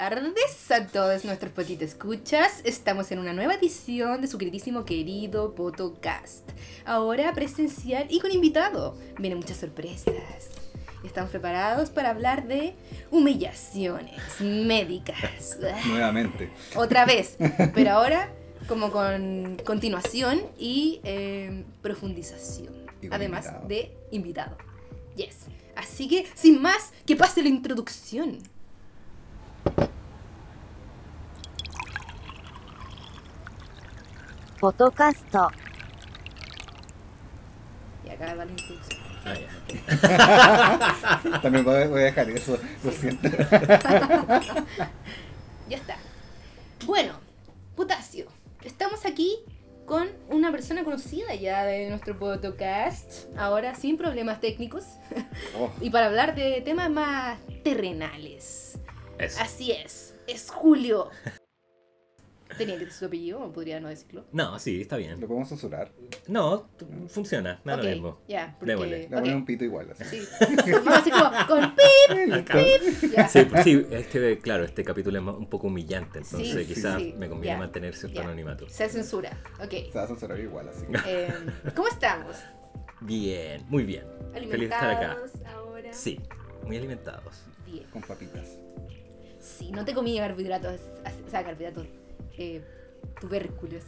tardes a todos nuestros potitos escuchas. Estamos en una nueva edición de su queridísimo querido Potocast. Ahora presencial y con invitado. Vienen muchas sorpresas. Estamos preparados para hablar de humillaciones médicas. Nuevamente. Otra vez, pero ahora como con continuación y eh, profundización. Y Además invitado. de invitado. Yes. Así que, sin más, que pase la introducción. Fotocast. Y acá va la introducción. Ah, ya. También voy voy a dejar eso, lo siento. Ya está. Bueno, Putacio, estamos aquí con una persona conocida ya de nuestro podcast, ahora sin problemas técnicos, Oh, y para hablar de temas más terrenales. Eso. Así es, es Julio. Tenía que decir su apellido, o podría no decirlo. No, sí, está bien. lo podemos censurar. No, funciona, nada ok, lo mismo. ya, Démosle. porque... Le voy a poner ok, un pito igual. Así. Sí, vamos así como con pip, Acá. ya. Sí, sí, este, claro, este capítulo es un poco humillante, entonces Sí, quizás sí, me conviene ya, mantener cierto ya. anonimato. Se censura, ok. Se va a censurar igual, así. Eh, ¿Cómo estamos? Bien, muy bien. Feliz de estar acá. ¿Alimentados ahora? Sí, muy alimentados. Bien. Con papitas. Sí, no te comí carbohidratos, o sea, carbohidratos, eh, tubérculos.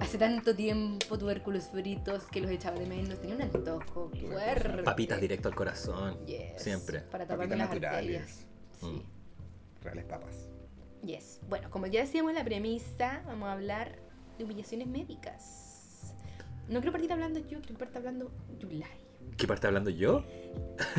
Hace tanto tiempo tubérculos fritos que los echaba de menos. Tenía un antojo fuerte. Papitas directo al corazón. Yes. Siempre. Para taparme Papitas las arterias. naturales. Sí. Reales papas. Yes. Bueno, como ya decíamos en la premisa, vamos a hablar de humillaciones médicas. No quiero partir hablando yo, quiero partir hablando Yulai. ¿Qué parte hablando yo?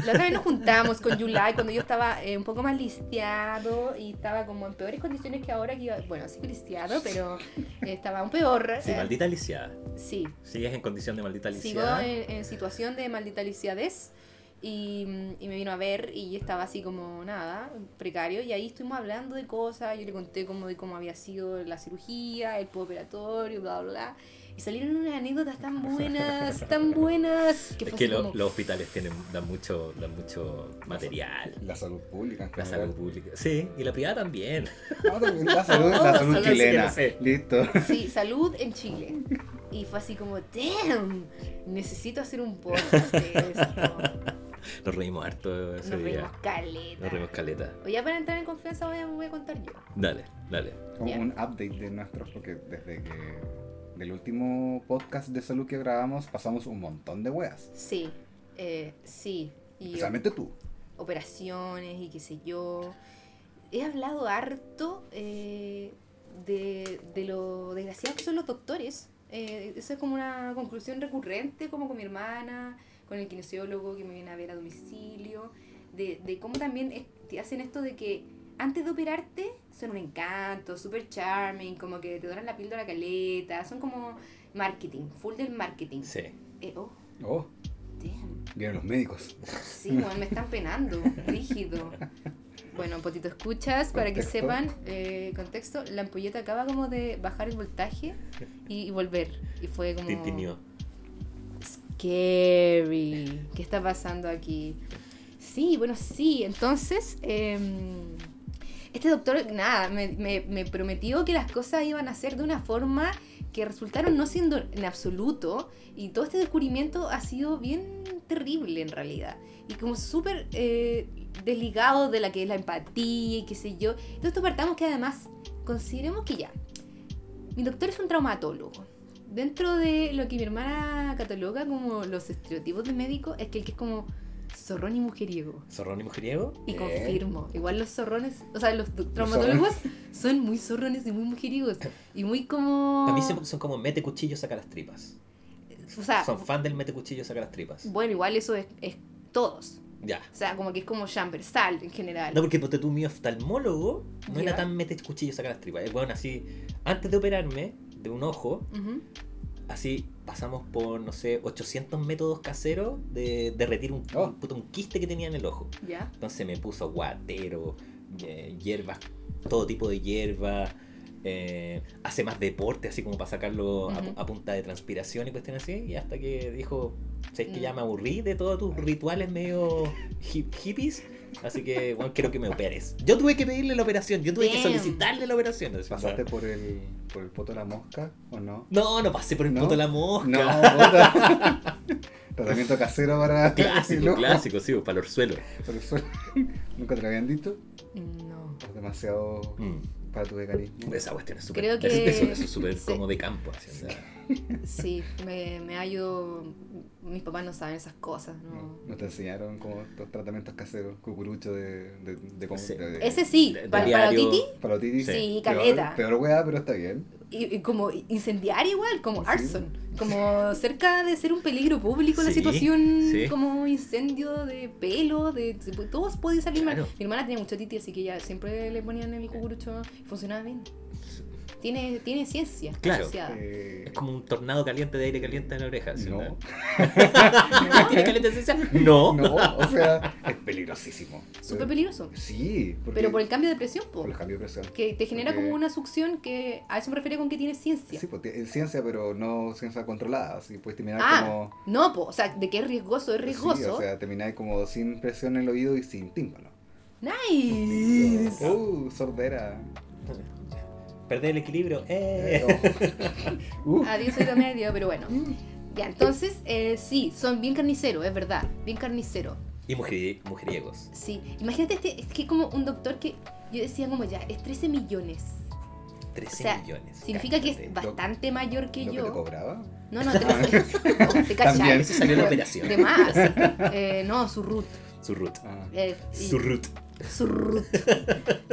La otra vez nos juntamos con Yulai cuando yo estaba eh, un poco más listeado y estaba como en peores condiciones que ahora que iba, bueno, sí listeado, pero eh, estaba aún peor. Sí, eh, maldita lisiada. Sí, Sigues en condición de maldita sigo lisiada. en, en situación de maldita lisiadez y, y me vino a ver y estaba así como nada, precario y ahí estuvimos hablando de cosas, yo le conté como de cómo había sido la cirugía, el postoperatorio, bla, bla, bla. Y salieron unas anécdotas tan buenas, tan buenas. Que Es que así lo- como- los hospitales tienen, dan mucho, dan mucho material. La salud pública en La general. salud pública. Sí, y la privada también. No, también la salud, la salud chilena. no sé. Listo. Sí, salud en Chile. Y fue así como, damn, necesito hacer un podcast de esto. Nos reímos harto ese Nos día. reímos caleta. Nos reímos caleta. O ya para entrar en confianza voy a, voy a contar yo. Dale, dale. Como un update de nuestros, porque desde que del último podcast de salud que grabamos pasamos un montón de weas. Sí, eh, sí. Y Especialmente tú. operaciones y qué sé yo. He hablado harto eh, de, de lo desgraciados que son los doctores. Eh, eso es como una conclusión recurrente, como con mi hermana, con el kinesiólogo que me viene a ver a domicilio, de, de cómo también es- hacen esto de que antes de operarte son un encanto, super charming, como que te doran la píldora caleta, son como marketing, full del marketing. Sí. Eh, oh, Oh, damn. vienen los médicos. Sí, bueno, me están penando, rígido. Bueno, potito escuchas, para que sepan, eh, contexto, la ampolleta acaba como de bajar el voltaje y, y volver. Y fue como... Tintineó. Scary. ¿Qué está pasando aquí? Sí, bueno, sí. Entonces, em, este doctor, nada, me, me- me prometió que las cosas iban a ser de una forma que resultaron no siendo en absoluto. Y todo este descubrimiento ha sido bien terrible en realidad. Y como súper eh, desligado de la que es la empatía y qué sé yo. Entonces, esto partamos que además, consideremos que ya. Mi doctor es un traumatólogo. Dentro de lo que mi hermana cataloga como los estereotipos de médico, es que el que es como zorrón y mujeriego. ¿Zorrón y mujeriego? Y Eh. confirmo, igual los zorrones, o sea, los traumatólogos son muy zorrones y muy mujeriegos. Y muy como... A mí son como mete cuchillo, saca las tripas. O sea, Son fan del mete cuchillo, saca las tripas. bueno, igual eso es, es todos. Ya. O sea, como que es como transversal en general. No, porque ponte tú, mi oftalmólogo no era tan mete cuchillo, saca las tripas. Es bueno, así, antes de operarme de un ojo, así pasamos por, no sé, 800 métodos caseros de derretir un, Oh. un, puto- un quiste que tenía en el ojo. Ya. Entonces me puso guatero, eh, hierbas, todo tipo de hierbas. eh, hace más deporte, así como para sacarlo a- Ujú. a, punta de transpiración y cuestiones así. Y hasta que dijo, ¿sabes que ya Mm. me aburrí de todos tus rituales medio hip- hippies? Así que, bueno, quiero que me operes. Yo tuve que pedirle la operación, yo tuve que Damn. solicitarle la operación. así, ¿Pasaste por el, por el poto de la mosca o no? No, no pasé por el ¿No? poto de la mosca. No. Tratamiento casero para Clásico, clásico, sí, para el suelo. por el suelo. ¿Nunca te lo habían dicho? No. Es demasiado Mm. para tu veganismo. Esa cuestión es súper. Creo que- Eso, eso es súper sí. como de campo. Así, o sea, Sí, me, me hallo. Mis papás no saben esas cosas, ¿no? ¿No te enseñaron como estos tratamientos caseros, cucurucho de... de, de, de- Sí. de- Ese sí, para, para. Titi. Parotitis. Sí, Peor- caleta. Peor weá, pero está bien. Y, y como incendiario igual, como Sí. arson. Como cerca de ser un peligro público la Sí, situación, sí. como incendio de pelo, de, de- todos podía salir mal. Claro. Mi hermana tenía mucho titi, así que ella siempre le ponían el cucurucho y funcionaba bien. Tiene, tiene ciencia Claro. Eh, es como un tornado caliente de aire caliente en la oreja. ¿sí? no, ¿Tiene caliente esencia? No. no, o sea, es peligrosísimo. Súper peligroso. Sí, porque Pero por el cambio de presión, po, por el cambio de presión. que te genera Porque- como una succión que a eso me refiero con que tiene ciencia. Sí, pues es ciencia, pero no ciencia controlada. Así puedes terminar ah, como. no, po, o sea, de que es riesgoso, es riesgoso. Sí, o sea, termináis como sin presión en el oído y sin tímpano. nice. Uh, sordera. Perder el equilibrio. Eh, Eh. oh. Uh, Adiós soy medio, pero bueno. Ya, entonces, eh, sí, son bien carniceros, es verdad, bien carnicero. Y mujeri- mujeriegos. Sí, imagínate, este, es que como un doctor que yo decía como ya, es 13 millones. 13 O sea, millones. Significa que es bastante mayor que ¿Lo que te yo. cobraba? No, no, 13. no, te También. cachai. Eso salió la operación. De más. Eh, no, su root. Su root. Ah. Eh, y- Su root. Su root.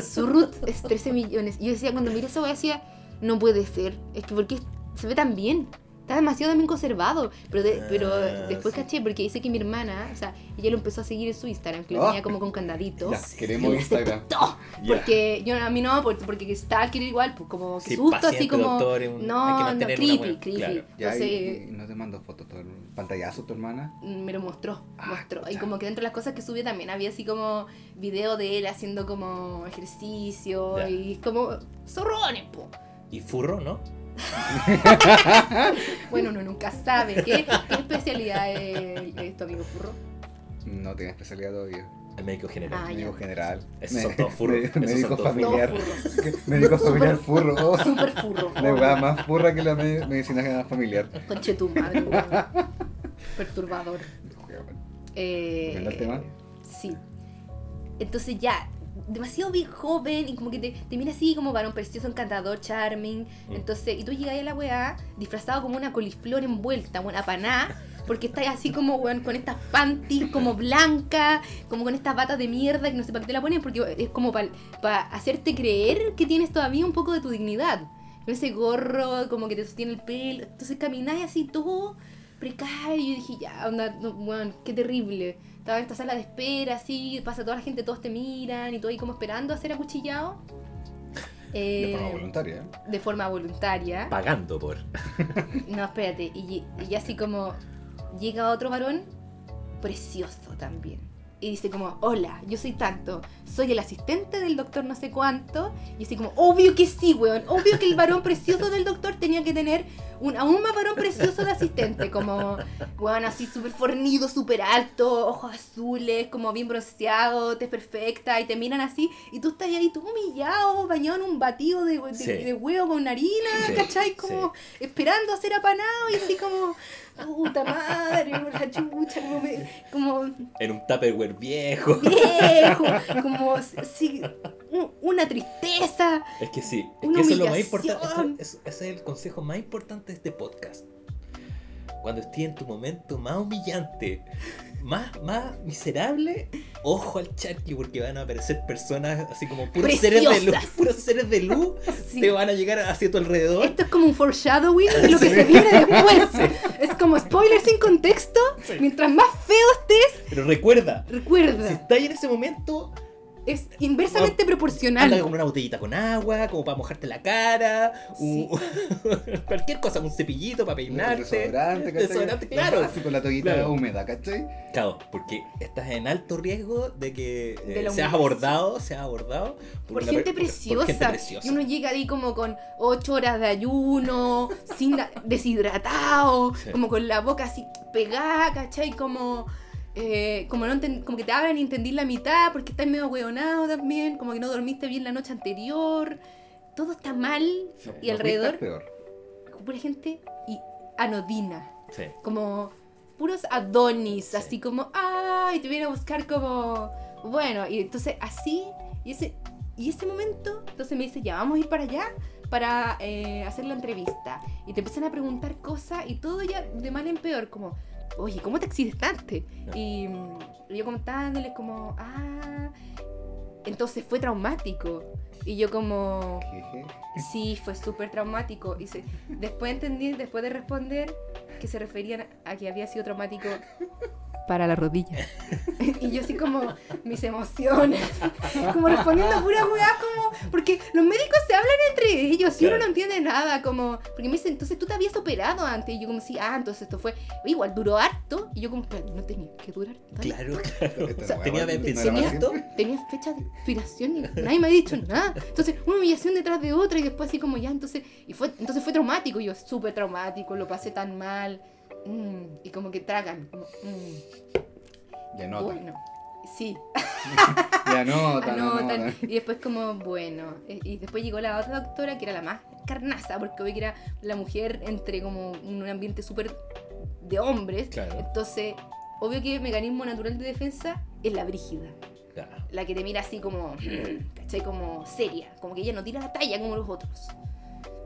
Su root es 13 millones. Yo decía, cuando miré esa wea decía, no puede ser. Es que porque se ve tan bien. Está demasiado bien conservado. Pero, de- pero Ah, después sí. caché, porque dice que mi hermana, o sea, ella lo empezó a seguir en su Instagram, que lo Ah. tenía como con candadito. Ya, queremos Instagram. Ya. Porque yo a mí no, porque, Stalker igual, pues como que Sí, susto, así como. doctor, un- no, no, creepy, buena- creepy. claro. Ya, y, Entonces y no te mando fotos, tu pantallazo tu hermana. me lo mostró, Ah, mostró. Y como que dentro de las cosas que subió también había así como video de él haciendo como ejercicio y como zorrones, po. Y furro, ¿no? Bueno, uno nunca sabe. ¿Qué, qué especialidad es, es tu amigo Furro? No tiene especialidad todavía. El médico general. Ah, Médico ya. general. Esos son todos furros. Me- Esos son Médico familiar. Médico familiar furro. Oh, Súper furro. la weá más furra que la me- medicina general familiar. Conche tu madre. Perturbador. Eh, ¿Volviendo al tema? Sí. Entonces ya, demasiado bien joven y como que te, te mira así como varón precioso, encantador, charming. Mm. Entonces, y tú llegas a la weá disfrazado como una coliflor envuelta, una paná, porque estás así como, weón, con estas panties como blancas, como con estas batas de mierda que no sé para qué te la ponen, porque es como para hacerte creer que tienes todavía un poco de tu dignidad. Con ese gorro, como que te sostiene el pelo. Entonces camináis así todo precario. Y yo dije, ya, onda, no, weón, qué terrible. Estaba en esta sala de espera, así, pasa toda la gente, todos te miran y todo ahí como esperando a ser acuchillado. De Eh, forma voluntaria. ¿eh? de forma voluntaria. Pagando por. No, espérate. Y, y así como llega otro varón, precioso también. Y dice como, hola, yo soy tanto, soy el asistente del doctor no sé cuánto. Y así como, obvio que sí, weón. Obvio que el varón precioso del doctor tenía que tener un aún más varón precioso de asistente. Como, weón, así súper fornido, súper alto, ojos azules, como bien bronceado, tez perfecta. Y te miran así. Y tú estás ahí, tú humillado, bañado en un batido de, de, Sí. de huevo con harina, Sí, ¿cachai? Como esperando a ser apanado y así como, puta madre, la chucha, como, me- como En un Tupperware viejo. viejo, como sí, un- una tristeza. Es que sí, es que eso es lo más importante. ese es el consejo más importante de este podcast. Cuando estés en tu momento más humillante, más, más miserable, ojo al charqui porque van a aparecer personas así como puros seres de luz, Preciosas. puros seres de luz Sí. te van a llegar hacia tu alrededor. Esto es como un foreshadowing de lo que se viene después. Es como spoiler sin contexto. Sí. Mientras más feo estés, Pero recuerda, si recuerda, estás en ese momento, es inversamente anda proporcional. con una botellita con agua, como para mojarte la cara, un- cualquier cosa, un cepillito para peinarte. Desodorante, ¿cachai? Desodorante, claro. básico, la toallita Claro. húmeda, ¿cachai? Claro, porque estás en alto riesgo de que eh, De seas abordado, seas abordado Por una gente per- por- preciosa. por gente preciosa. Y uno llega ahí como con 8 horas de ayuno, sin deshidratado, Sí. como con la boca así pegada, ¿cachai? Como eh, como, no como que te hablan y entendís la mitad porque estás medio hueonado también, como que no dormiste bien la noche anterior, todo está mal Sí, y alrededor peor. pura gente y anodina, Sí. como puros adonis, Sí. así como, ay, te viene a buscar como, bueno, y entonces así, y ese, y ese momento, entonces me dice, ya, vamos a ir para allá para eh, hacer la entrevista. Y te empiezan a preguntar cosas y todo ya de mal en peor, como, oye, ¿cómo te accidentaste? Y, mm, y yo contándoles como, ah, entonces fue traumático. Y yo como, Jeje. Sí, fue súper traumático. Y se- después entendí, después de responder, que se referían a que había sido traumático para la rodilla. y yo así como, mis emociones, como respondiendo a pura weá, como, porque los médicos se hablan entre ellos y uno Claro. no entiende nada, como, porque me dicen, entonces tú te habías operado antes. Y yo como, sí, ah, entonces esto fue, igual duró harto. Y yo como, "Pero no tenía que durar tanto. Claro, claro. O sea, tenía fecha de expiración y nadie me ha dicho nada. Entonces, una humillación detrás de otra y después así como ya, entonces, y fue, entonces fue traumático, y yo súper traumático, lo pasé tan mal. mm, y como que tragan. como, mm, Ya notan. bueno, sí, Ya notan, anotan. Y después como, bueno. Y después llegó la otra doctora que era la más carnaza, porque vi que era la mujer entre como un ambiente súper de hombres. Claro. Entonces, obvio que el mecanismo natural de defensa es la brígida Claro. la que te mira así como, ¿cachai? Como seria, como que ella no tira la talla como los otros.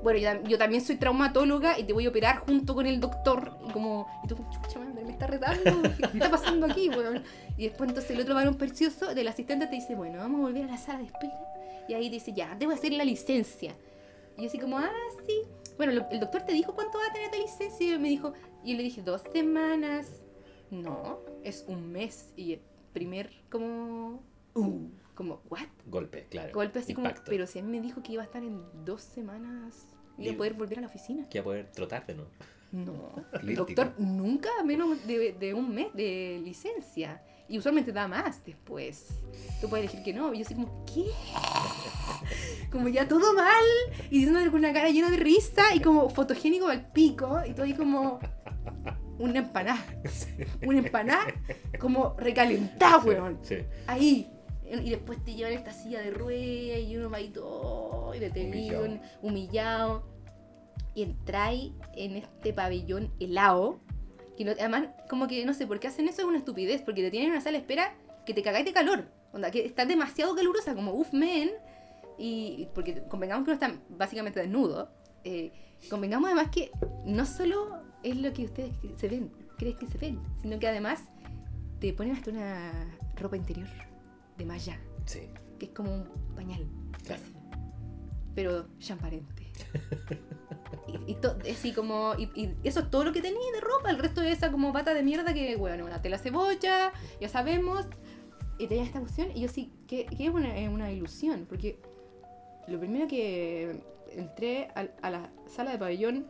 Bueno, yo, yo también soy traumatóloga y te voy a operar junto con el doctor y como, y tú chucha madre, me está retando, ¿qué está pasando aquí, weón? Y después entonces el otro varón precioso del asistente te dice, bueno, vamos a volver a la sala de espera. Y ahí dice, ya, debo hacer la licencia. Y yo así como, ah, sí. Bueno, lo- el doctor te dijo cuánto va a tener de licencia y me dijo, y yo le dije, dos semanas. No, es un mes. Y primer como, uh, como, ¿what? Golpe, claro. Golpe así Impacto. como, pero si a mí me dijo que iba a estar en dos semanas Libre. a poder volver a la oficina. Que iba a poder trotar de nuevo. No, el doctor nunca menos de, de un mes de licencia. Y usualmente da más después. Tú puedes elegir que no. Y yo así como, ¿qué? Como ya todo mal. Y diciéndole con una cara llena de risa y como fotogénico al pico. Y todo ahí como una empanada. Una empanada como recalentada, weón. Sí. Ahí. Y después te llevan esta silla de ruedas y uno va ahí todo y detenido, Humillado. humillado. Y entráis en este pabellón helado. Que no- además, como que no sé por qué hacen eso, es una estupidez. Porque te tienen en una sala de espera que te cagáis de calor. Onda, que está demasiado calurosa, como uff, men. Y porque convengamos que uno está básicamente desnudo. eh, convengamos además que no solo es lo que ustedes se ven, crees que se ven, sino que además te ponen hasta una ropa interior de malla, Sí. que es como un pañal, Claro. casi, pero transparente. y, y to- así como, y, y eso es todo lo que tenía de ropa, el resto de esa como pata de mierda que, bueno, una tela cebolla, ya sabemos, y tenía esta cuestión, y yo sí, que, que es una, una ilusión, porque lo primero que entré a, la sala de pabellón,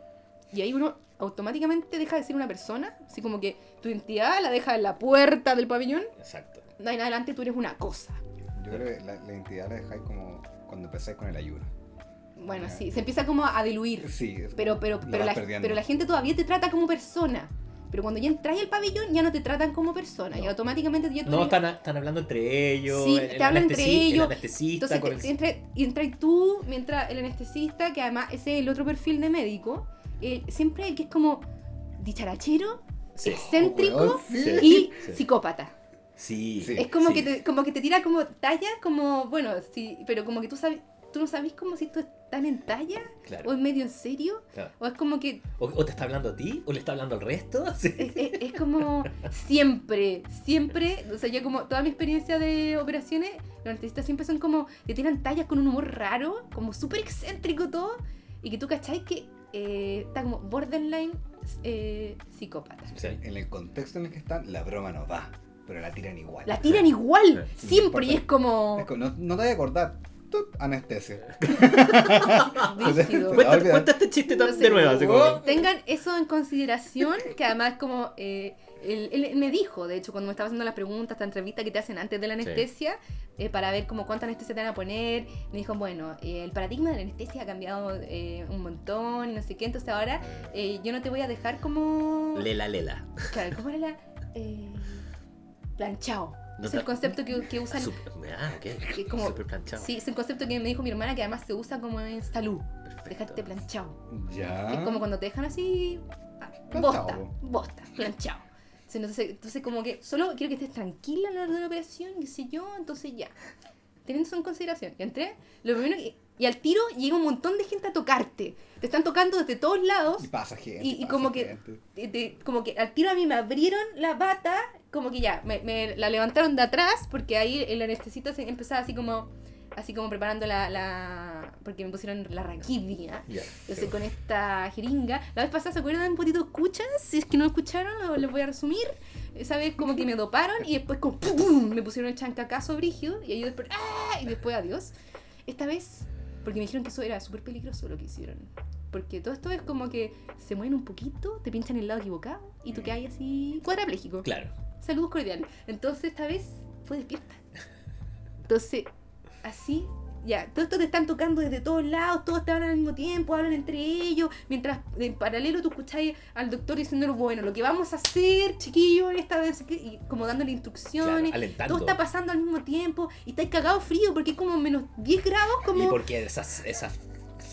y ahí uno automáticamente deja de ser una persona, así como que tu identidad la deja en la puerta del pabellón, Exacto. de ahí en adelante tú eres una cosa. Yo creo que la, la identidad la dejáis como cuando empezáis con el ayuno. Bueno, sí, se empieza como a diluir. Sí, es Pero, pero, pero, la, pero la gente todavía te trata como persona. Pero cuando ya entras al pabellón, ya no te tratan como persona. Y No. automáticamente ya tú No, eres- están, están hablando entre ellos. Sí, el- te el hablan entre ellos. El anestesista Entonces, el- te entra- y entras tú, mientras el anestesista, que además ese es el otro perfil de médico, eh, siempre el que es como dicharachero, Sí. excéntrico sí. y Sí. psicópata. Sí. Sí. Es como, sí. que te, como que te tira como talla, como, bueno, sí, pero como que tú sabes, tú no sabes como si esto es tan en talla Claro, o es medio en serio, claro. o es como que O, o te está hablando a ti, o le está hablando al resto. Sí. es, es- es como siempre, siempre, o sea, yo como toda mi experiencia de operaciones, los anestesistas siempre son como, te tiran tallas con un humor raro, como súper excéntrico todo, y que tú cacháis que eh, está como borderline eh, psicópata. Sí. En el contexto en el que están, la broma no va, pero la tiran igual. La tiran igual, Sí, siempre, y importa. es como... Es como, no, no te voy a acordar. Tut, Anestesia. Se- Cuenta, olvidar. cuenta este chiste tan- No sé, de nuevo. así como- Tengan eso en consideración, que además como eh, él, él me dijo, de hecho, cuando me estaba haciendo las preguntas, esta entrevista que te hacen antes de la anestesia, eh, para ver como cuánta anestesia te van a poner, me dijo, bueno, eh, el paradigma de la anestesia ha cambiado eh, un montón y no sé qué, entonces ahora eh, yo no te voy a dejar como... Lela, lela. Claro, ¿cómo era la...? Eh, planchado. No es el concepto que, que usan. Super- ah, ok. que como- Super planchado. Sí, es el concepto que me dijo mi hermana que además se usa como en salud. Perfecto. Dejarte planchado. Ya. Es como cuando te dejan así. ah, Planchado, Bosta, bosta, planchado. Entonces, entonces, como que solo quiero que estés tranquila a la hora de la operación, qué sé yo, entonces ya. Teniendo eso en consideración, entré, lo primero que- y al tiro llega un montón de gente a tocarte. Te están tocando desde todos lados Y pasa gente. y, y pasa como que gente. te- te- como que al tiro a mí me abrieron la bata, como que ya, me, me la levantaron de atrás, porque ahí el anestesista se empezaba así como, así como preparando la, la porque me pusieron la raquidia. Entonces con esta jeringa, la vez pasada se acuerdan un poquito escuchas, si es que no escucharon, les voy a resumir. Esa vez como que me doparon y después como ¡pum! pum, me pusieron el chancacazo brígido y ahí después ¡ah! y después adiós. Esta vez, porque me dijeron que eso era súper peligroso lo que hicieron. Porque todo esto es como que se mueven un poquito, te pinchan el lado equivocado y tú quedas así cuadrapléjico. Claro. Saludos cordiales. Entonces esta vez fue despierta. Entonces, así, ya, todo esto te están tocando desde todos lados, todos te hablan al mismo tiempo, hablan entre ellos, mientras en paralelo tú escucháis al doctor diciéndole, bueno, lo que vamos a hacer, chiquillo, esta vez, y como dándole instrucciones. Claro, todo está pasando al mismo tiempo y estáis cagado frío porque es como menos 10 grados, como... Y porque esas, esas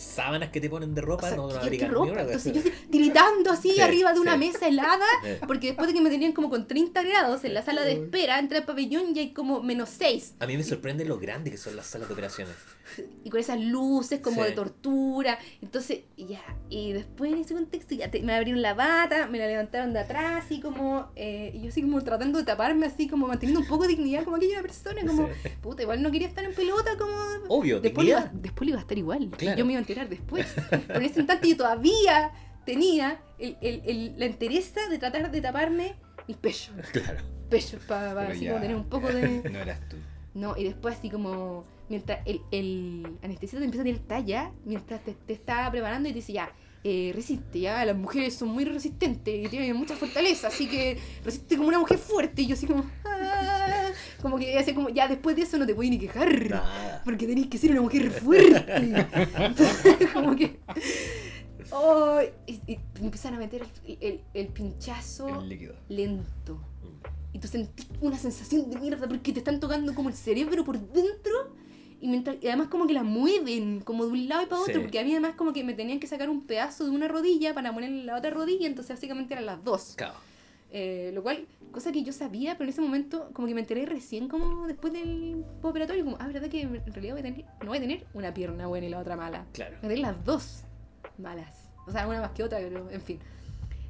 sábanas que te ponen de ropa O sea, no, no ¿qué- qué abrigan ni ropa? una Entonces yo tiritando así Sí, arriba de una sí. mesa helada, porque después de que me tenían como con 30 grados en la sala de espera, entré al pabellón y hay como menos 6. A mí me sorprende lo grande que son las salas de operaciones. Y con esas luces como Sí. de tortura. Entonces, ya. Y después en ese contexto ya te- me abrieron la bata, me la levantaron de atrás, así como. eh, y yo así como tratando de taparme, así como manteniendo un poco de dignidad como aquella persona, como. Sí. Puta, igual no quería estar en pelota, como. Obvio, Después le, iba, después le iba a estar igual. Claro. Yo me iba a enterar después. Pero en ese instante yo todavía tenía el, el- el- la entereza de tratar de taparme mis pechos. Claro. Pechos para, Pero así ya, como tener un poco de. No eras tú. No, y después así como. Mientras el, el anestesista te empieza a tirar talla, mientras te, te está preparando y te dice ya. eh, resiste, ya las mujeres son muy resistentes y tienen mucha fortaleza, así que resiste como una mujer fuerte. Y yo así como, "Ah", como que hace como, ya después de eso no te voy ni quejar. Nada. Porque tenéis que ser una mujer fuerte. Entonces, como que. Oh, y, y empiezan a meter el, el- el pinchazo El lento. Y tú sentís una sensación de mierda porque te están tocando como el cerebro por dentro. Y, mientras, y además como que la mueven como de un lado y para otro. Sí. Porque a mí además como que me tenían que sacar un pedazo de una rodilla para ponerle la otra rodilla. Entonces básicamente eran las dos. Claro. Eh, lo cual, cosa que yo sabía, pero en ese momento como que me enteré recién como después del operatorio, como, ah, verdad que en realidad voy a tener, no voy a tener una pierna buena y la otra mala. Claro. Voy a tener las dos malas. O sea, una más que otra, pero en fin.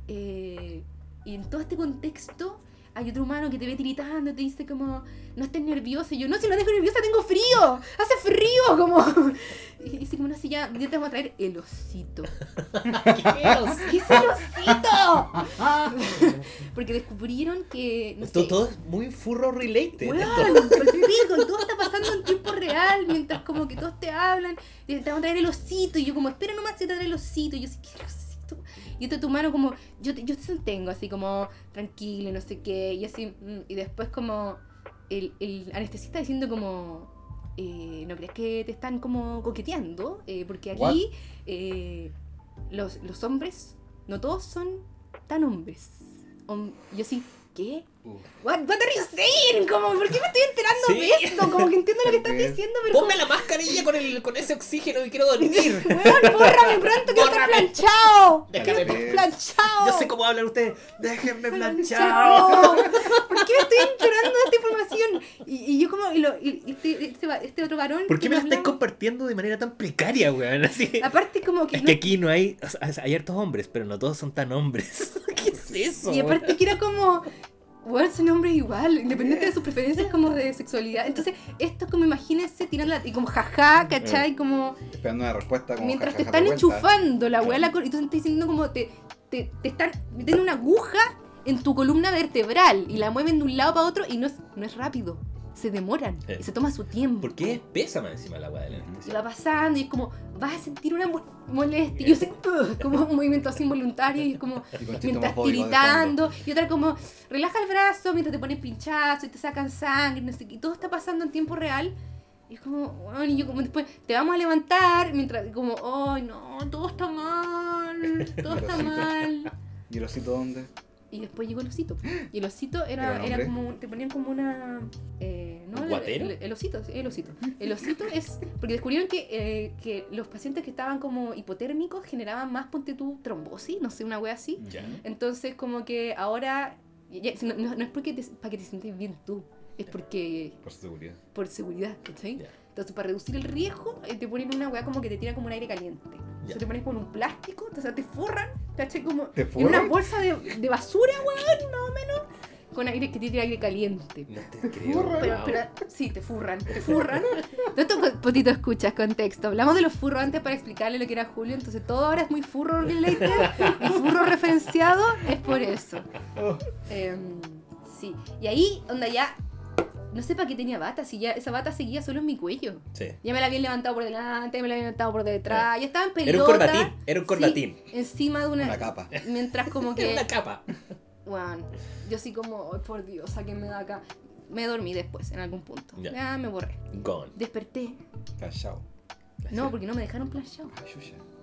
Eh, y en todo este contexto hay otro humano que te ve tiritando, te dice como, no estés nervioso. Y yo, no, si no tengo nerviosa, tengo frío. Hace frío, como... Y dice como, no, si ya, ya te vamos a traer el osito. ¿Qué es el osito? Porque descubrieron que... No Esto sé, todo es muy furro related. Por pico, todo está pasando en tiempo real, mientras como que todos te hablan, y te van a traer el osito, y yo como, espera nomás te traer el osito, y yo sí, ¿qué osito? Y este tu mano como, yo te, yo te sostengo así como, tranquilo, no sé qué, y así, mm, y después como, el, el anestesista diciendo como, eh, ¿no crees que te están como coqueteando? Eh, porque aquí eh, los, los hombres, no todos son tan hombres. Hom- yo sí, ¿qué? What, what are you saying? Como, ¿por qué me estoy enterando Sí. de esto? Como que entiendo lo que estás diciendo, pero Ponme la mascarilla con, el, con ese oxígeno y quiero dormir. como, weón, bórrame pronto, quiero estar planchado. Déjame estar planchado. Yo sé cómo hablan ustedes. Déjenme planchar. Planchado. ¿Por qué me estoy enterando de esta información? Y, y yo como, y lo, y este, este, va- este otro varón... ¿Por qué me la estáis compartiendo de manera tan precaria, weón? Así. Aparte como que... Es no- que aquí no hay. o sea, hay hartos hombres, pero no todos son tan hombres. ¿Qué es eso? Y aparte que era como, bueno, son hombres igual, independiente de sus preferencias como de sexualidad. Entonces, esto es como imagínense tirando la, y como jaja, ¿cachai? Como Esperando una respuesta como mientras te están enchufando la weá, la y tú estás diciendo como te, te, te están metiendo una aguja en tu columna vertebral y la mueven de un lado para otro y no es, no es rápido. Se demoran Eh. y se toma su tiempo. ¿Por qué pesa más encima la weá de la Y anestesia? va pasando y es como, vas a sentir una mo- molestia. Y yo sé, como un movimiento así involuntario y es como, Y mientras tiritando. Y otra como, relaja el brazo mientras te pones pinchazo y te sacan sangre, no sé qué. Y todo está pasando en tiempo real. Y es como, bueno, y yo como después, te vamos a levantar, mientras como, ay no, todo está mal, todo está mal. ¿Y el osito dónde? Y después llegó el osito. Y el osito ¿Era era, como, te ponían como una... eh, no, ¿Un el, guatero? el- el osito, sí, el osito. El osito es... Porque descubrieron que, eh, que los pacientes que estaban como hipotérmicos generaban más, ponte tú, trombosis, no sé, una wea así. Ya. Entonces como que ahora... ya- no, no- es porque te, para que te sientas bien tú, es porque Por seguridad. por seguridad, ¿cachai? Ya. Entonces, para reducir el riesgo, eh, te ponen una weá como que te tira como un aire caliente. Ya. Entonces, te pones con un plástico, entonces te forran, ¿cachai? Como ¿Te en una bolsa de, de basura, weón, más o menos, con aire que te tira aire caliente. No te creo. furran. Pero, pero, sí, te furran, te furran. Todo esto, potito, escuchas contexto. Hablamos de los furros antes para explicarle lo que era Julio, entonces todo ahora es muy furro related y furro referenciado es por eso. Oh. Em, sí, y ahí, onda ya, no sé para qué tenía bata, si ya esa bata seguía solo en mi cuello. Sí. Ya me la habían levantado por delante, me la habían levantado por detrás, ya estaba en pelota. Era un corbatín, era un sí, corbatín. encima de una... Una capa. Mientras como que... una capa. Bueno, yo así como, "Ay, por Dios, sáquenme de acá. Me dormí después, en algún punto. Ya. Me borré. Gone. Desperté. Cachao. No, porque no me dejaron planchado.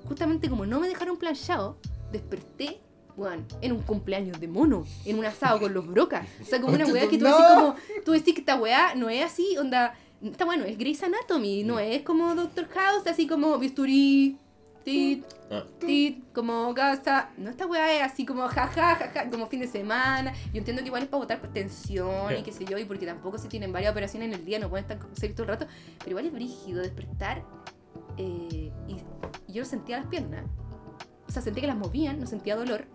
Justamente como no me dejaron planchado, desperté, bueno, en un cumpleaños de mono, en un asado con los brocas. O sea, como una weá que tú No. decís como, tú decís que esta weá no es así, onda, está bueno, es Grey's Anatomy, no es como Doctor House, así como bisturí, tit, Ah, tit, como casa. No, esta weá es así como jaja, jaja, como fin de semana. Yo entiendo que igual es para votar por tensión y qué sé yo, y porque tampoco si tienen varias operaciones en el día, no pueden estar serio todo el rato, pero igual es brígido despertar eh, y, yo no sentía las piernas. O sea, sentía que las movían, no sentía dolor.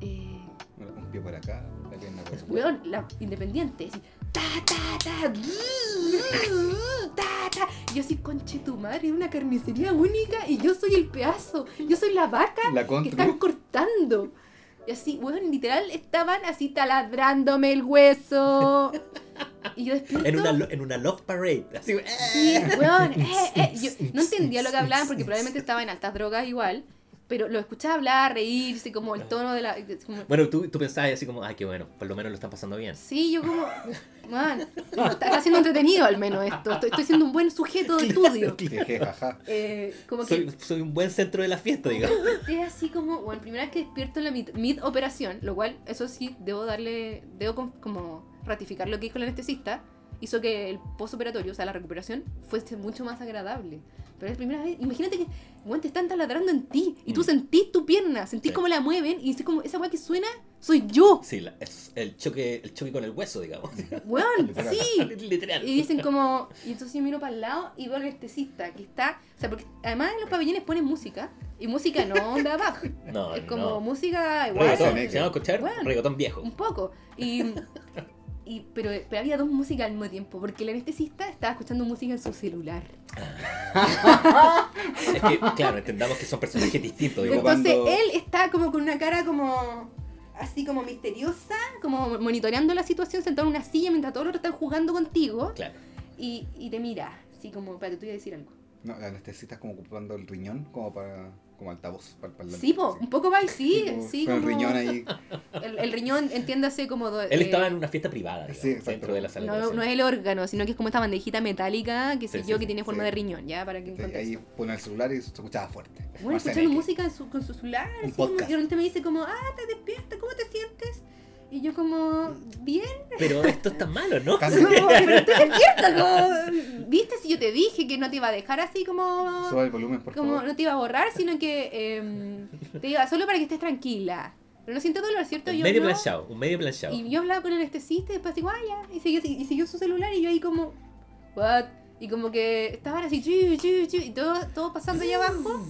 Eh, Un pie por acá, la pierna por acá. weón, la independiente, así, ta, ta, ta, ta, ta. Y yo así, conche tu madre, una carnicería única y yo soy el pedazo, yo soy la vaca La que están cortando. Y así, weón, literal, estaban así taladrándome el hueso. Y yo despierto. en, una, en una love parade. Así, Sí, weón, eh, eh. Yo no entendía lo que hablaban porque probablemente estaba en altas drogas igual. Pero lo escuchaba hablar, reírse, como el tono de la. como- Bueno, tú, tú pensabas así como, ay, qué bueno, por lo menos lo están pasando bien. Sí, yo como. Man, está, está siendo entretenido al menos esto. Estoy, estoy siendo un buen sujeto de estudio. Eh, como que Soy, soy un buen centro de la fiesta, digamos. es así como, bueno, primera vez que despierto en la mid, mid operación, lo cual, eso sí, debo darle, debo com- como ratificar lo que dijo el anestesista, hizo que el postoperatorio, o sea, la recuperación, fuese mucho más agradable. Pero es la primera vez, imagínate que, bueno, te están taladrando en ti, y tú Mm. sentís tu pierna, sentís Sí. cómo la mueven, y dices como, esa weá que suena, soy yo, Sí, la- es el choque, el choque con el hueso, digamos. weón, sí. Literal. Y dicen como, y entonces yo miro para el lado y veo al anestesista que está, o sea, porque además en los pabellones ponen música, y música no onda baja, No, es como no. música igual. Reggaetón, negro. ¿se llama escuchar? Bueno. Reggaetón viejo. Un poco. Y, y, pero, pero había dos músicas al mismo tiempo, porque el anestesista estaba escuchando música en su celular. Es que, claro, entendamos que son personajes distintos, Entonces cuando- él está como con una cara como así como misteriosa, como monitoreando la situación sentado en una silla mientras todos los otros están jugando contigo Claro. y, y te mira, así como, espérate, tú ibas a decir algo. No, la anestesista es como ocupando el riñón como para como altavoz para el parlante. Sí, po, un poco más, sí, como sí, Con el como- riñón ahí. El, el riñón, entiéndase como... do- Él eh, estaba en una fiesta privada, digamos, Sí, dentro de la sala No, no es el órgano, sino que es como esta bandejita metálica, que sé Sí, yo, sí, que tiene forma sí. de riñón, ¿ya? Para que Sí, ahí pone el celular y se escuchaba fuerte. Bueno, escuchando música en su- con su celular, Un así como, podcast. y de repente me dice como, ah, estás despierta, ¿cómo te sientes? Y yo como, bien, Pero esto es tan malo, ¿no? Como, pero estoy despierta, como, viste si yo te dije que no te iba a dejar así como, Suba el volumen, por como favor. no te iba a borrar, sino que em, te iba solo para que estés tranquila. Pero no siento dolor, ¿cierto? Un Yo medio no. planchado, un medio planchado. Y yo hablaba con el anestesista y después digo, ah, ya. Y siguió, y siguió su celular y yo ahí como, what? Y como que estaban así, chu, chu, chu, y todo, todo pasando allá abajo.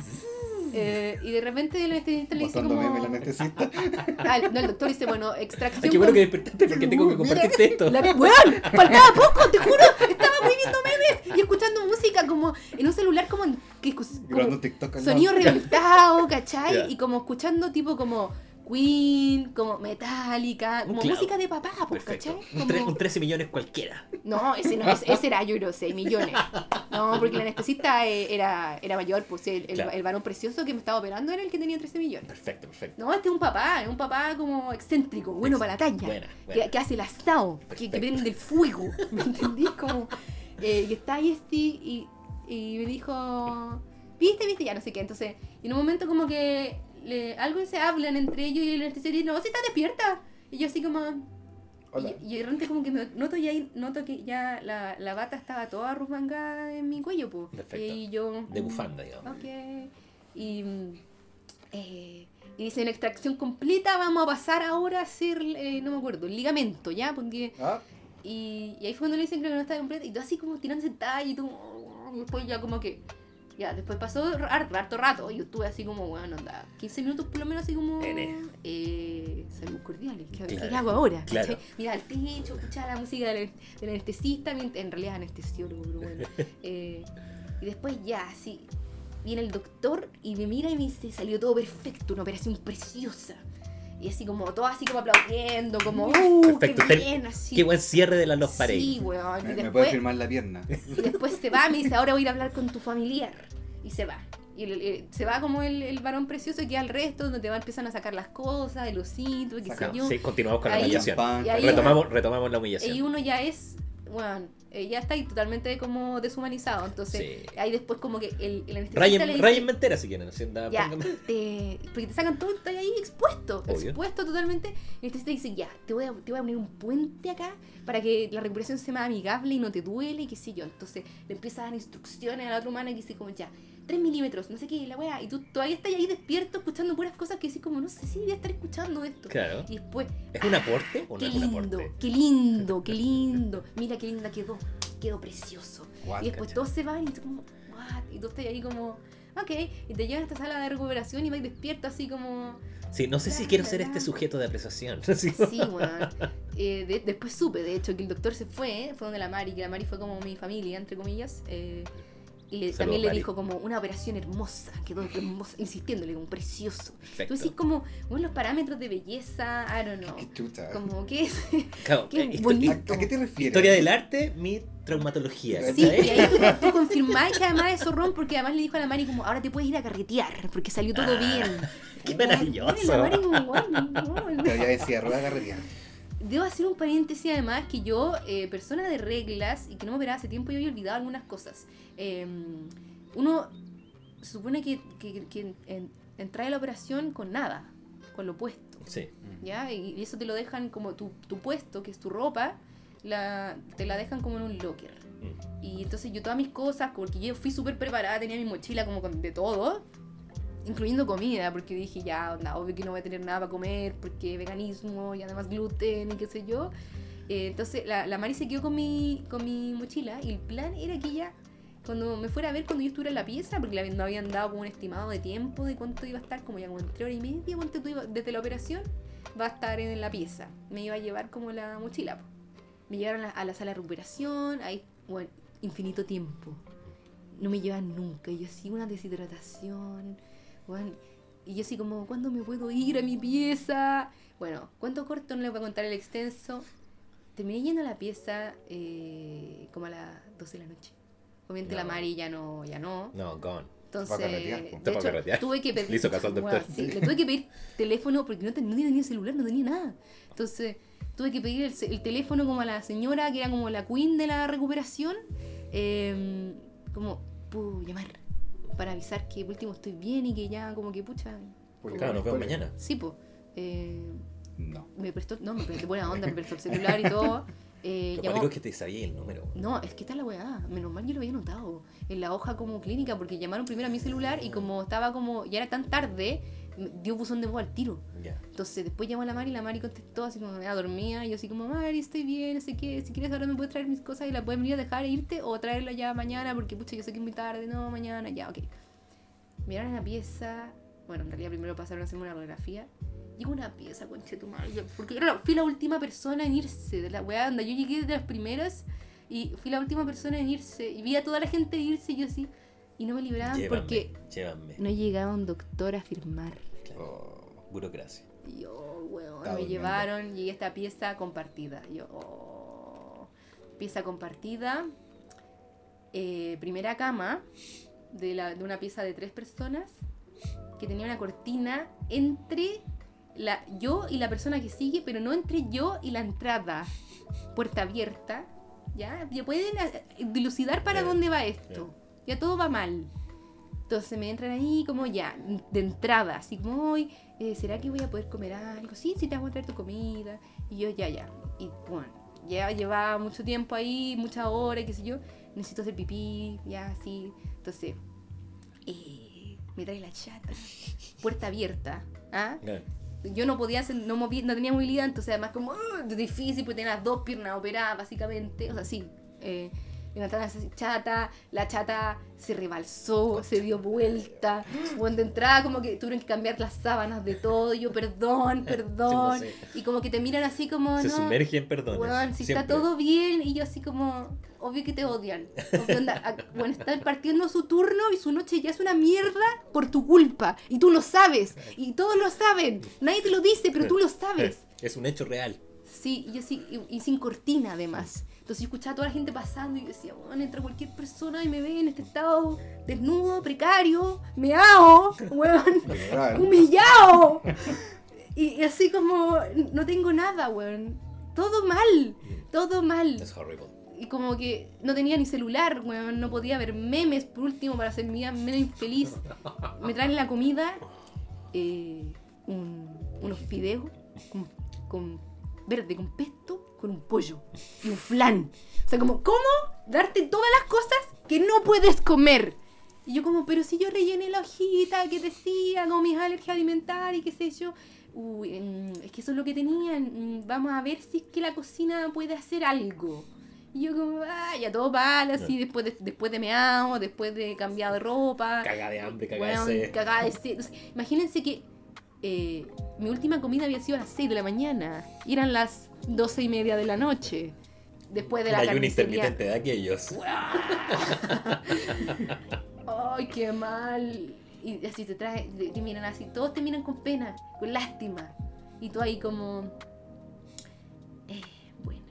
Eh, y de repente el anestesista le dice como... el anestesista. Ah, no, el doctor dice, bueno, extracción... Ay, qué bueno con- que despertaste porque tengo que compartirte esto. La, weón, faltaba poco, te juro. Estaba muy viendo memes y escuchando música como en un celular como... en- que, como TikTok sonido lado. reventado, ¿cachai? Ya. Y como escuchando tipo como Queen, como Metallica, como Claro. música de papá, pues. ¿cachai? Como- un 13 millones cualquiera. No, ese, no, ese, ese era yo creo 6 millones. No, porque el anestesista eh, era, era mayor, pues el, Claro. el varón precioso que me estaba operando era el que tenía 13 millones. Perfecto, perfecto. No, este es un papá, es un papá como excéntrico, bueno para la talla. Buena, Que, buena. que hace el asado, que, que prende el fuego. ¿Me entendí? Como eh, que está ahí este y, y me dijo, viste, viste, ya no sé qué. Entonces, en un momento como que le- algo se hablan entre ellos y el dice, no, si está despierta. Y yo así como... Hola. Y, y de repente como que me noto ya noto que ya la, la bata estaba toda arrumangada en mi cuello, pues. Perfecto. Y yo... De bufanda, digamos. Ok. Y, mm, eh, y dice, en extracción completa vamos a pasar ahora a hacer, eh, no me acuerdo, el ligamento, ¿ya? Porque, Ah, y, y ahí fue cuando le dicen que no está completa. Y tú así como tirándose talla y tú... y después ya como que... Ya, después pasó har- harto rato y yo estuve así como, bueno, anda, 15 minutos por lo menos así como... Eh, salud cordiales, ¿qué, hago ahora? claro. Mira al techo, escuchar la música del, del anestesista, en realidad es anestesiólogo, pero bueno. Eh, y después ya, así, viene el doctor y me mira y me dice, salió todo perfecto, una operación preciosa. Y así como, todo así como aplaudiendo, como, ¡uh, Perfecto, qué bien! Así. Qué buen cierre de las dos paredes. Sí, weón. Y me, me puede después, firmar la pierna. y después se va, me dice, ahora voy a ir a hablar con tu familiar. Y se va. Y el- el- se va como el, el varón precioso y queda el resto, donde te van empiezan a sacar las cosas, el osito, qué sé yo. Sí, continuamos con la Ahí- humillación. Champán, y ahí- Retomamos, retomamos la humillación. Y uno ya es, bueno, eh, ya está ahí totalmente como deshumanizado. Entonces, Sí. ahí después como que el, el anestesista Rayen, le dice, Rayen Mentera si quieren. así, anda, ya, te, porque te sacan todo, estás ahí expuesto, Obvio. expuesto totalmente. Y el anestesista dice, ya, te voy, a, te voy a poner un puente acá para que la recuperación sea más amigable y no te duele y qué sé yo. Entonces le empieza a dar instrucciones a la otra humana que dice como, ya, 3 milímetros, no sé qué, la weá. Y tú todavía estás ahí despierto escuchando puras cosas que decís como, no sé si voy a estar escuchando esto. Claro. Y después, ¿Es un aporte o no qué es un lindo, aporte? qué lindo, qué lindo. Mira qué linda quedó, quedó precioso. What? Y después ¿cachai? todos se van y tú como, what? Y tú estás ahí como, ok. Y te llevan a esta sala de recuperación y vais despierto así como, Sí, no sé si quiero la, ser la. este sujeto de apreciación. Sí, weón. Eh, de- después supe, de hecho, que el doctor se fue, fue donde la Mari, que la Mari fue como mi familia, entre comillas. eh, y le- también le Mari. dijo como una operación hermosa, quedó hermosa, insistiéndole como precioso. Perfecto. Tú decís como, bueno, los parámetros de belleza, I don't know. Qué chucha. Como que es... Claro, qué eh, bonito. ¿A, a qué te refieres? Historia del arte, mi traumatología. Sí, ¿cachai? y ahí tú, tú confirmás que además es zorrón porque además le dijo a la Mari como, ahora te puedes ir a carretear porque salió todo Ah, bien. qué Y maravilloso. La Mari como, "Bueno, no". Todavía decía rueda carretera. Debo hacer un paréntesis además que yo, eh, persona de reglas y que no me operaba hace tiempo, yo había olvidado algunas cosas. Eh, uno se supone que, que, que en- entra a la operación con nada, con lo puesto. Sí. ¿ya? Y, y eso te lo dejan como tu, tu puesto, que es tu ropa, la, te la dejan como en un locker. Mm. Y entonces yo todas mis cosas, porque yo fui súper preparada, tenía mi mochila como con de todo, incluyendo comida, porque dije ya, onda, obvio que no voy a tener nada para comer, porque veganismo y además gluten y qué sé yo. Eh, entonces la, la Mari se quedó con mi, con mi mochila y el plan era que ella, cuando me fuera a ver cuando yo estuviera en la pieza, porque la, no habían dado como un estimado de tiempo de cuánto iba a estar, como ya como entre hora y media, tú, iba- desde la operación, va a estar en la pieza. Me iba a llevar como la mochila. Me llevaron a, a la sala de recuperación, ahí, bueno, infinito tiempo. No me llevan nunca. Yo así, una deshidratación. Bueno, y yo así como, ¿cuándo me puedo ir a mi pieza? Bueno, cuento corto, no les voy a contar el extenso. Terminé yendo a la pieza eh, como a las 12 de la noche. Obviamente la No. Mari ya no, ya no. No, gone. Entonces, de hecho, tuve que pedir. Le hizo caso al doctor. Sí, le tuve que pedir teléfono porque no, no tenía celular, no tenía nada. Entonces, tuve que pedir el, el teléfono como a la señora que era como la queen de la recuperación. eh, como, puedo llamar para avisar que por último estoy bien y que ya, como que pucha. Porque Claro, nos vemos mañana. Sí, pues. No. me prestó, no, me prestó buena onda, me prestó el celular y todo. Eh, Lo llamó- único es que te sabía el número. no, es que está la weá. Menos mal yo lo había notado en la hoja como clínica porque llamaron primero a mi celular y como estaba como, ya era tan tarde, dio buzón de voz al tiro. Ya. Entonces después llamó a la Mari y la Mari contestó así como, ya dormía. Y yo así como, Mari, estoy bien, no sé qué. Si quieres ahora me puedes traer mis cosas y la puedes venir a dejar e irte o traerla ya mañana porque pucha, yo sé que es muy tarde. No, mañana, ya, ok. Miraron la pieza. Bueno, en realidad primero pasaron a hacerme una radiografía. Llegó una pieza, conche tu madre. yo- Porque la- fui la última persona en irse de la weá. Anda, yo llegué de las primeras y fui la última persona en irse. Y vi a toda la gente irse y yo así. Y no me libraban porque no llegaba un doctor a firmar. Claro. Oh, Burocracia. Y yo, weón, me durmiendo. llevaron, llegué a esta pieza compartida. Yo, oh, pieza compartida. eh, primera cama de, la, de una pieza de tres personas que tenía una cortina entre la, yo y la persona que sigue, pero no entre yo y la entrada. Puerta abierta. ¿Ya? Ya pueden eh, dilucidar para dónde va esto. Ya todo va mal. Entonces me entran ahí como ya, de entrada, así como, hoy, ¿será que voy a poder comer algo? Sí, sí, te voy a traer tu comida. Y yo, ya, ya. Y bueno, ya llevaba mucho tiempo ahí, muchas horas, qué sé yo. Necesito hacer pipí, ya, así. Entonces, eh, me trae la chata, puerta abierta. ¿ah? Yo no podía hacer, no, moví, no tenía movilidad, entonces además como uh, difícil, porque tenía las dos piernas operadas, básicamente. O sea, sí. Eh, levantaron esa chata, la chata se rebalsó, se dio vuelta, cuando de entrada como que tuvieron que cambiar las sábanas de todo, y yo perdón, perdón, y como que te miran así como... Se sumerge en perdón. Bueno, si está todo bien, y yo así como, obvio que te odian. bueno, están partiendo su turno y su noche ya es una mierda por tu culpa, y tú lo sabes, y todos lo saben, nadie te lo dice, pero tú lo sabes. Es un hecho real. Sí, y, así, y sin cortina además. Entonces yo escuchaba a toda la gente pasando y decía, bueno, entra cualquier persona y me ve en este estado desnudo, precario, me hago, weón, humillado. Y, así como, no tengo nada, weón. Todo mal, todo mal. Es horrible. Y como que no tenía ni celular, weón, no podía ver memes por último para ser menos infeliz. Me traen la comida, eh, unos fideos con, con verde, con pesto con un pollo y un flan. O sea, como, ¿cómo darte todas las cosas que no puedes comer? Y yo como, pero si yo rellené la hojita que decía, con mis alergias alimentarias y qué sé yo. Uy, mm, es que eso es lo que tenían. Mm, vamos a ver si es que la cocina puede hacer algo. Y yo como, ah, ya todo vale, así, después de, después de meado, después de cambiar de ropa. Caga de hambre, caga de sed. imagínense que eh, mi última comida había sido a las 6 de la mañana. Y eran las 12 y media de la noche. Después de la Hay un intermitente de aquellos. ¡Ay, qué mal! Y así te trae, te miran así, todos te miran con pena, con lástima. Y tú ahí como... Eh, bueno.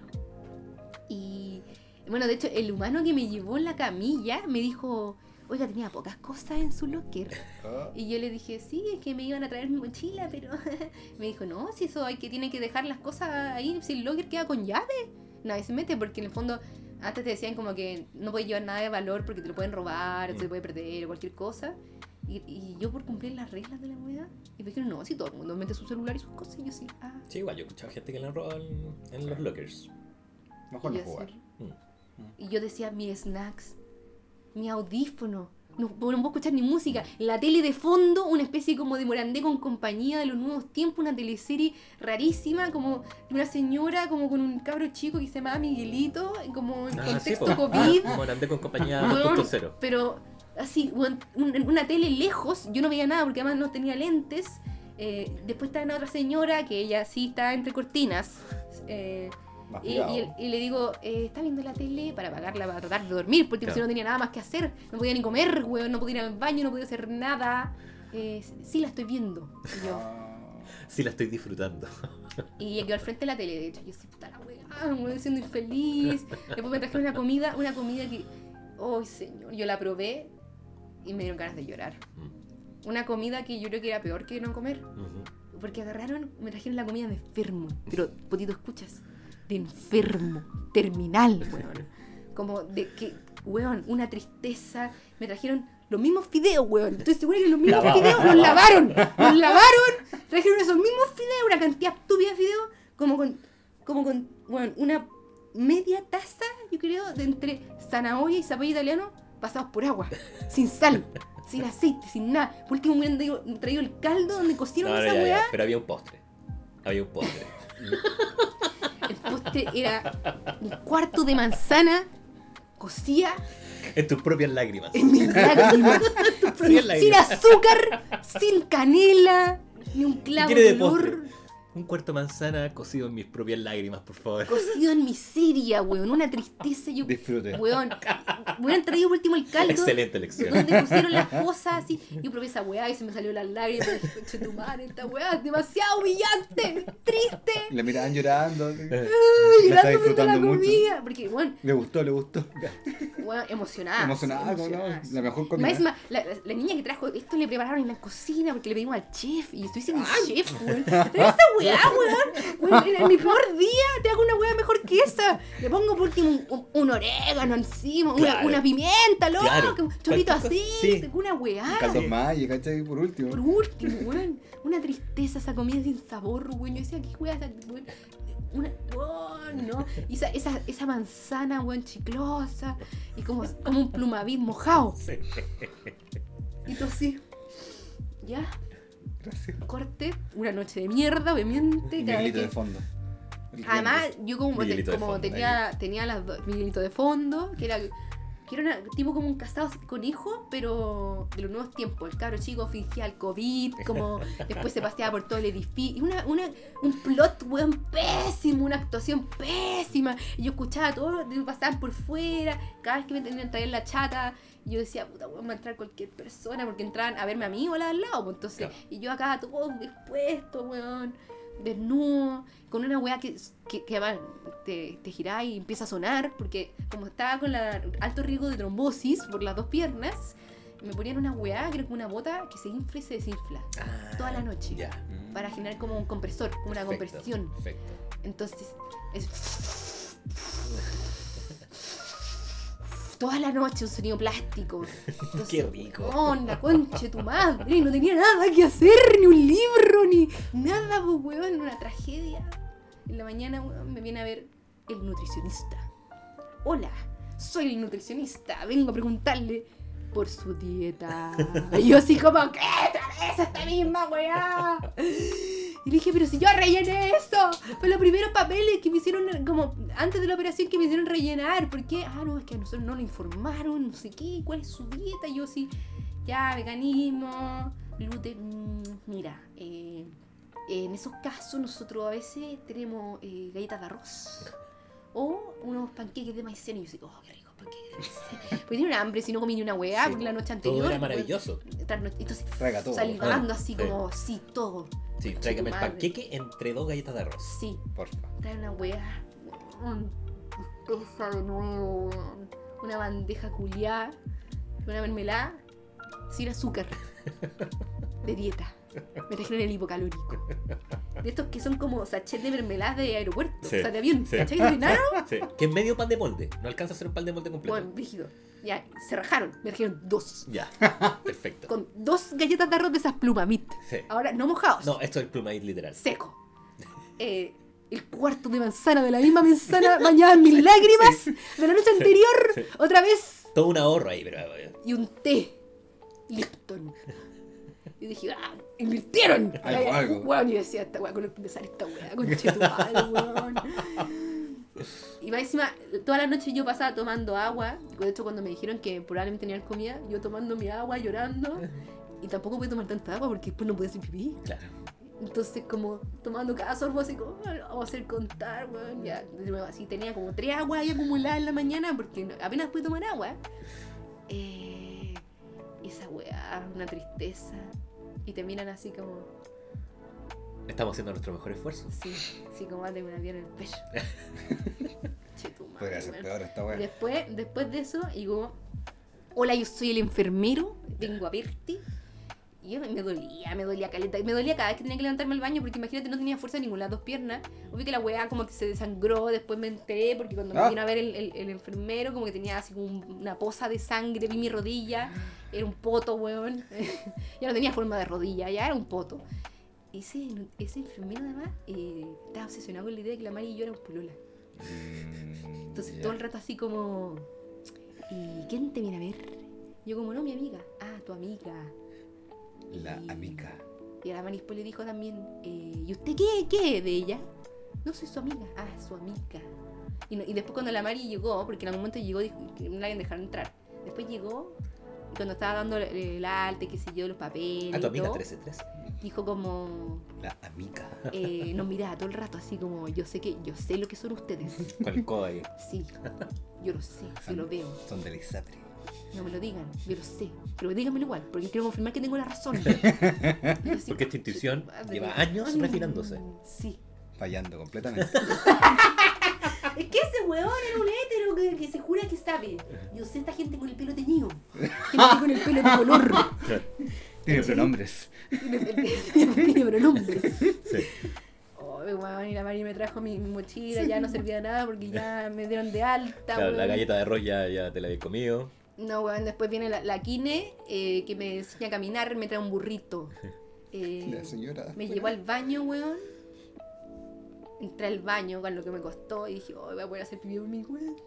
Y bueno, de hecho, el humano que me llevó en la camilla me dijo, oiga, tenía pocas cosas en su locker. Ah. Y yo le dije, sí, es que me iban a traer mi mochila, pero me dijo, no, si eso hay que tiene que dejar las cosas ahí, si el locker queda con llave, nadie se mete, porque en el fondo antes te decían como que no puedes llevar nada de valor porque te lo pueden robar, te mm. puede perder o cualquier cosa. Y, yo por cumplir las reglas de la moneda, y me dijeron, no, si todo el mundo mete su celular y sus cosas, y yo sí, ah. Sí, igual, yo he escuchado gente que le han robado en, los lockers. Mejor no jugar. Mm. Y yo decía, mis snacks, mi audífono. No, no, puedo escuchar ni música. La tele de fondo, una especie como de Morandé con compañía de los nuevos tiempos, una teleserie rarísima, como de una señora, como con un cabro chico que se llama Miguelito, como en ah, contexto COVID. Morandé con compañía 2.0. Pero así, una tele lejos, yo no veía nada porque además no tenía lentes. Eh, después está una otra señora que ella sí está entre cortinas. Eh, y, le digo, eh, ¿está viendo la tele? Para apagarla, para tratar de dormir, porque si no tenía nada más que hacer. No podía ni comer, weón, no podía ir al baño, no podía hacer nada. Eh, sí, la estoy viendo. Y yo, sí, la estoy disfrutando. Y quedó al frente de la tele, de hecho. Yo, sí, puta la weá, me voy siendo infeliz. Después me trajeron una comida, una comida que, oh señor, yo la probé y me dieron ganas de llorar. Mm. Una comida que yo creo que era peor que no comer. Porque agarraron, me trajeron la comida de enfermo. Pero, potito, escuchas enfermo, terminal, weón. Como de que, weón, una tristeza. Me trajeron los mismos fideos, weón. Estoy segura que los mismos fideos los lavaron. Los lavaron, trajeron esos mismos fideos, una cantidad estúpida de fideos, como con, como con, bueno, una media taza, yo creo, de entre zanahoria y zapallo italiano pasados por agua, sin sal, sin aceite, sin nada. Por último, me hubieran traído, el caldo donde cocieron esa weá. pero había un postre. Había un postre. El postre era un cuarto de manzana cocida. En tus propias lágrimas. En mis lágrimas. sin, sin, azúcar, sin canela, ni un clavo de olor. Un cuarto manzana cocido en mis propias lágrimas, por favor. Cocido en miseria, weón. Una tristeza. Yo, Disfrute. Weón. Traído por último el caldo. Excelente lección. Donde pusieron las cosas así. Yo probé esa weá y se me salió las lágrimas. Dije, tu madre, esta weá es demasiado humillante. Triste. Le miraban llorando. Ay, la está disfrutando la comida. Mucho. Porque, bueno. Le gustó, le gustó. Bueno, emocionada. Emocionada, no. La mejor comida. La, la, niña que trajo esto le prepararon en la cocina porque le pedimos al chef. Y estoy diciendo chef, weón. Esa weá, weón. En, mi peor día te hago una weá mejor que esa. Le pongo por último un, un- un orégano encima, una, Claro. una pimienta, loco, Claro. un chorrito así, sí. una weá. Caldos Sí. Maya, ¿cachai? Por último. Por último, weón. Una tristeza esa comida sin sabor, weón. Yo decía, ¿qué weá? weón? Una. Oh, no. Y esa, esa, esa manzana, weón, chiclosa. Y como, como un plumavit mojado. Sí. Y tú así. Ya, Gracias. corte. Una noche de mierda, obviamente. cada Miguelito que- de fondo. Además, yo como, te- como fondo, tenía, tenía las dos, Miguelito de fondo, que era, que era tipo como un casado con hijo, pero de los nuevos tiempos. El cabro chico fingía el COVID, como después se paseaba por todo el edificio. Una, una, un plot, weón, pésimo, una actuación pésima. Y yo escuchaba todo, pasaban por fuera, cada vez que me tenían traer la chata. Yo decía, puta, weón, va a entrar cualquier persona, porque entraban a verme a mí o al lado. pues, entonces, Claro. y yo acá todo expuesto, weón desnudo, con una weá que, que, que además te, te girás y empieza a sonar, porque como estaba con la alto riesgo de trombosis por las dos piernas, me ponían una weá, creo que una bota que se infla y se desinfla Ah, toda la noche. Para generar como un compresor, como una compresión. Perfecto. Entonces, es. Toda la noche un sonido plástico. Entonces, Qué rico. weón, la concha tu madre. No tenía nada que hacer, ni un libro, ni nada, pues, weón. Una tragedia. En la mañana, weón, me viene a ver el nutricionista. Hola, soy el nutricionista. Vengo a preguntarle por su dieta. Y yo así como, ¿qué? ¿Otra vez esta misma weá? Y dije, pero si yo rellené esto. Fue los primeros papeles que me hicieron, como antes de la operación, que me hicieron rellenar. ¿Por qué? Ah, no, es que a nosotros no lo informaron, no sé qué, cuál es su dieta. Yo sí, ya, veganismo, gluten. mm, Mira, eh, en esos casos nosotros a veces tenemos eh, galletas de arroz. O unos panqueques de maicena. Y yo digo, oh, qué rico de maicena. Porque tiene un hambre si no comí ni una weá, Sí, porque la noche anterior. Todo era weón, maravilloso. Entonces, Traiga todo. salivando Ah, así sí. como, sí, todo. Sí, tráigame el panqueque entre dos galletas de arroz. Sí, Porfa. trae una weá. Tristeza de nuevo. Una bandeja culiada. Una mermelada. Sin azúcar. De dieta. Me trajeron el hipocalórico. De estos que son como sachet de mermeladas de aeropuerto. Sí, O sea, de avión. sí. ¿Cachai? Sí. Que es medio pan de molde. No alcanza a ser un pan de molde completo. Bueno, rígido. Ya, se rajaron. Me trajeron dos. Ya. Perfecto. Con dos galletas de arroz de esas plumamit. Ahora, no mojados. No, esto es el plumaid literal. seco. Eh, el cuarto de manzana de la misma manzana bañada en mis lágrimas de la noche anterior, otra vez, Todo un ahorro ahí, pero. eh, y un té Lipton. Y dije, ah, invirtieron. Algo, algo. Weón, y decía, esta weá, con empezar esta weá, con weón. Y más encima, toda la noche yo pasaba tomando agua. De hecho, cuando me dijeron que probablemente tenían comida, yo tomando mi agua, llorando. Y tampoco pude tomar tanta agua porque después no pude hacer pipí. Claro. Entonces, como tomando cada sorbo, así como, "Ah, vamos a hacer contar, weón. Ya, de nuevo, así tenía como tres aguas ahí acumuladas en la mañana porque apenas pude tomar agua. Eh, esa weá, una tristeza. Y te miran así como, Estamos haciendo nuestro mejor esfuerzo. sí, sí, como mate una piedra en el pecho. Podría ser peor esta Y wea. después, después de eso, digo, hola, yo soy el enfermero, vengo a verte. Y yo me, me dolía, me dolía caleta. Me dolía cada vez que tenía que levantarme al baño porque imagínate, no tenía fuerza en ninguna de las dos piernas. Obvio que la weá como que se desangró, después me enteré porque cuando me Ah. vino a ver el, el- el enfermero como que tenía así como un- una poza de sangre, vi mi rodilla, era un poto, weón. ya no tenía forma de rodilla, ya era un poto. Ese, ese enfermero además eh, estaba obsesionado con la idea de que la Mari y yo éramos polola. Mm, Entonces ya. todo el rato así como... ¿Y quién te viene a ver? Yo como, no, mi amiga. Ah, tu amiga. La amiga. Y a la Mari después le dijo también, eh, ¿y usted qué, qué de ella? No, soy su amiga. Ah, su amiga. Y, no- y después cuando la Mari llegó, porque en algún momento llegó, dijo que no la habían dejado entrar. Después llegó, y cuando estaba dando el, el arte, qué sé yo, los papeles A tu amiga todo, 1313. dijo como... La amiga. eh, nos miraba todo el rato así como, yo sé que, yo sé lo que son ustedes. Con el codo ahí. Sí, yo lo sé, yo lo veo. Son de Lisatre. No me lo digan, yo lo sé. Pero díganmelo igual, porque quiero confirmar que tengo la razón. Porque esta intuición madre, lleva años refinándose. Sí. Fallando completamente. Es que ese weón era un hétero que, que se jura que sabe. Yo sé esta gente con el pelo teñido. Gente con el pelo de color. Tiene pronombres. Tiene tiene pronombres. Sí. pues, weón, y la Mari me trajo mi, mi mochila, ya no servía de nada porque ya me dieron de alta, Claro, la galleta de arroz ya, ya te la había comido. No, weón, después viene la, la Kine, eh, que me enseña a caminar, me trae un burrito. Eh, La señora. me llevó al baño, weón. Entré al baño con lo que me costó y dije, oh, voy a poder hacer pipí por mi cuenta.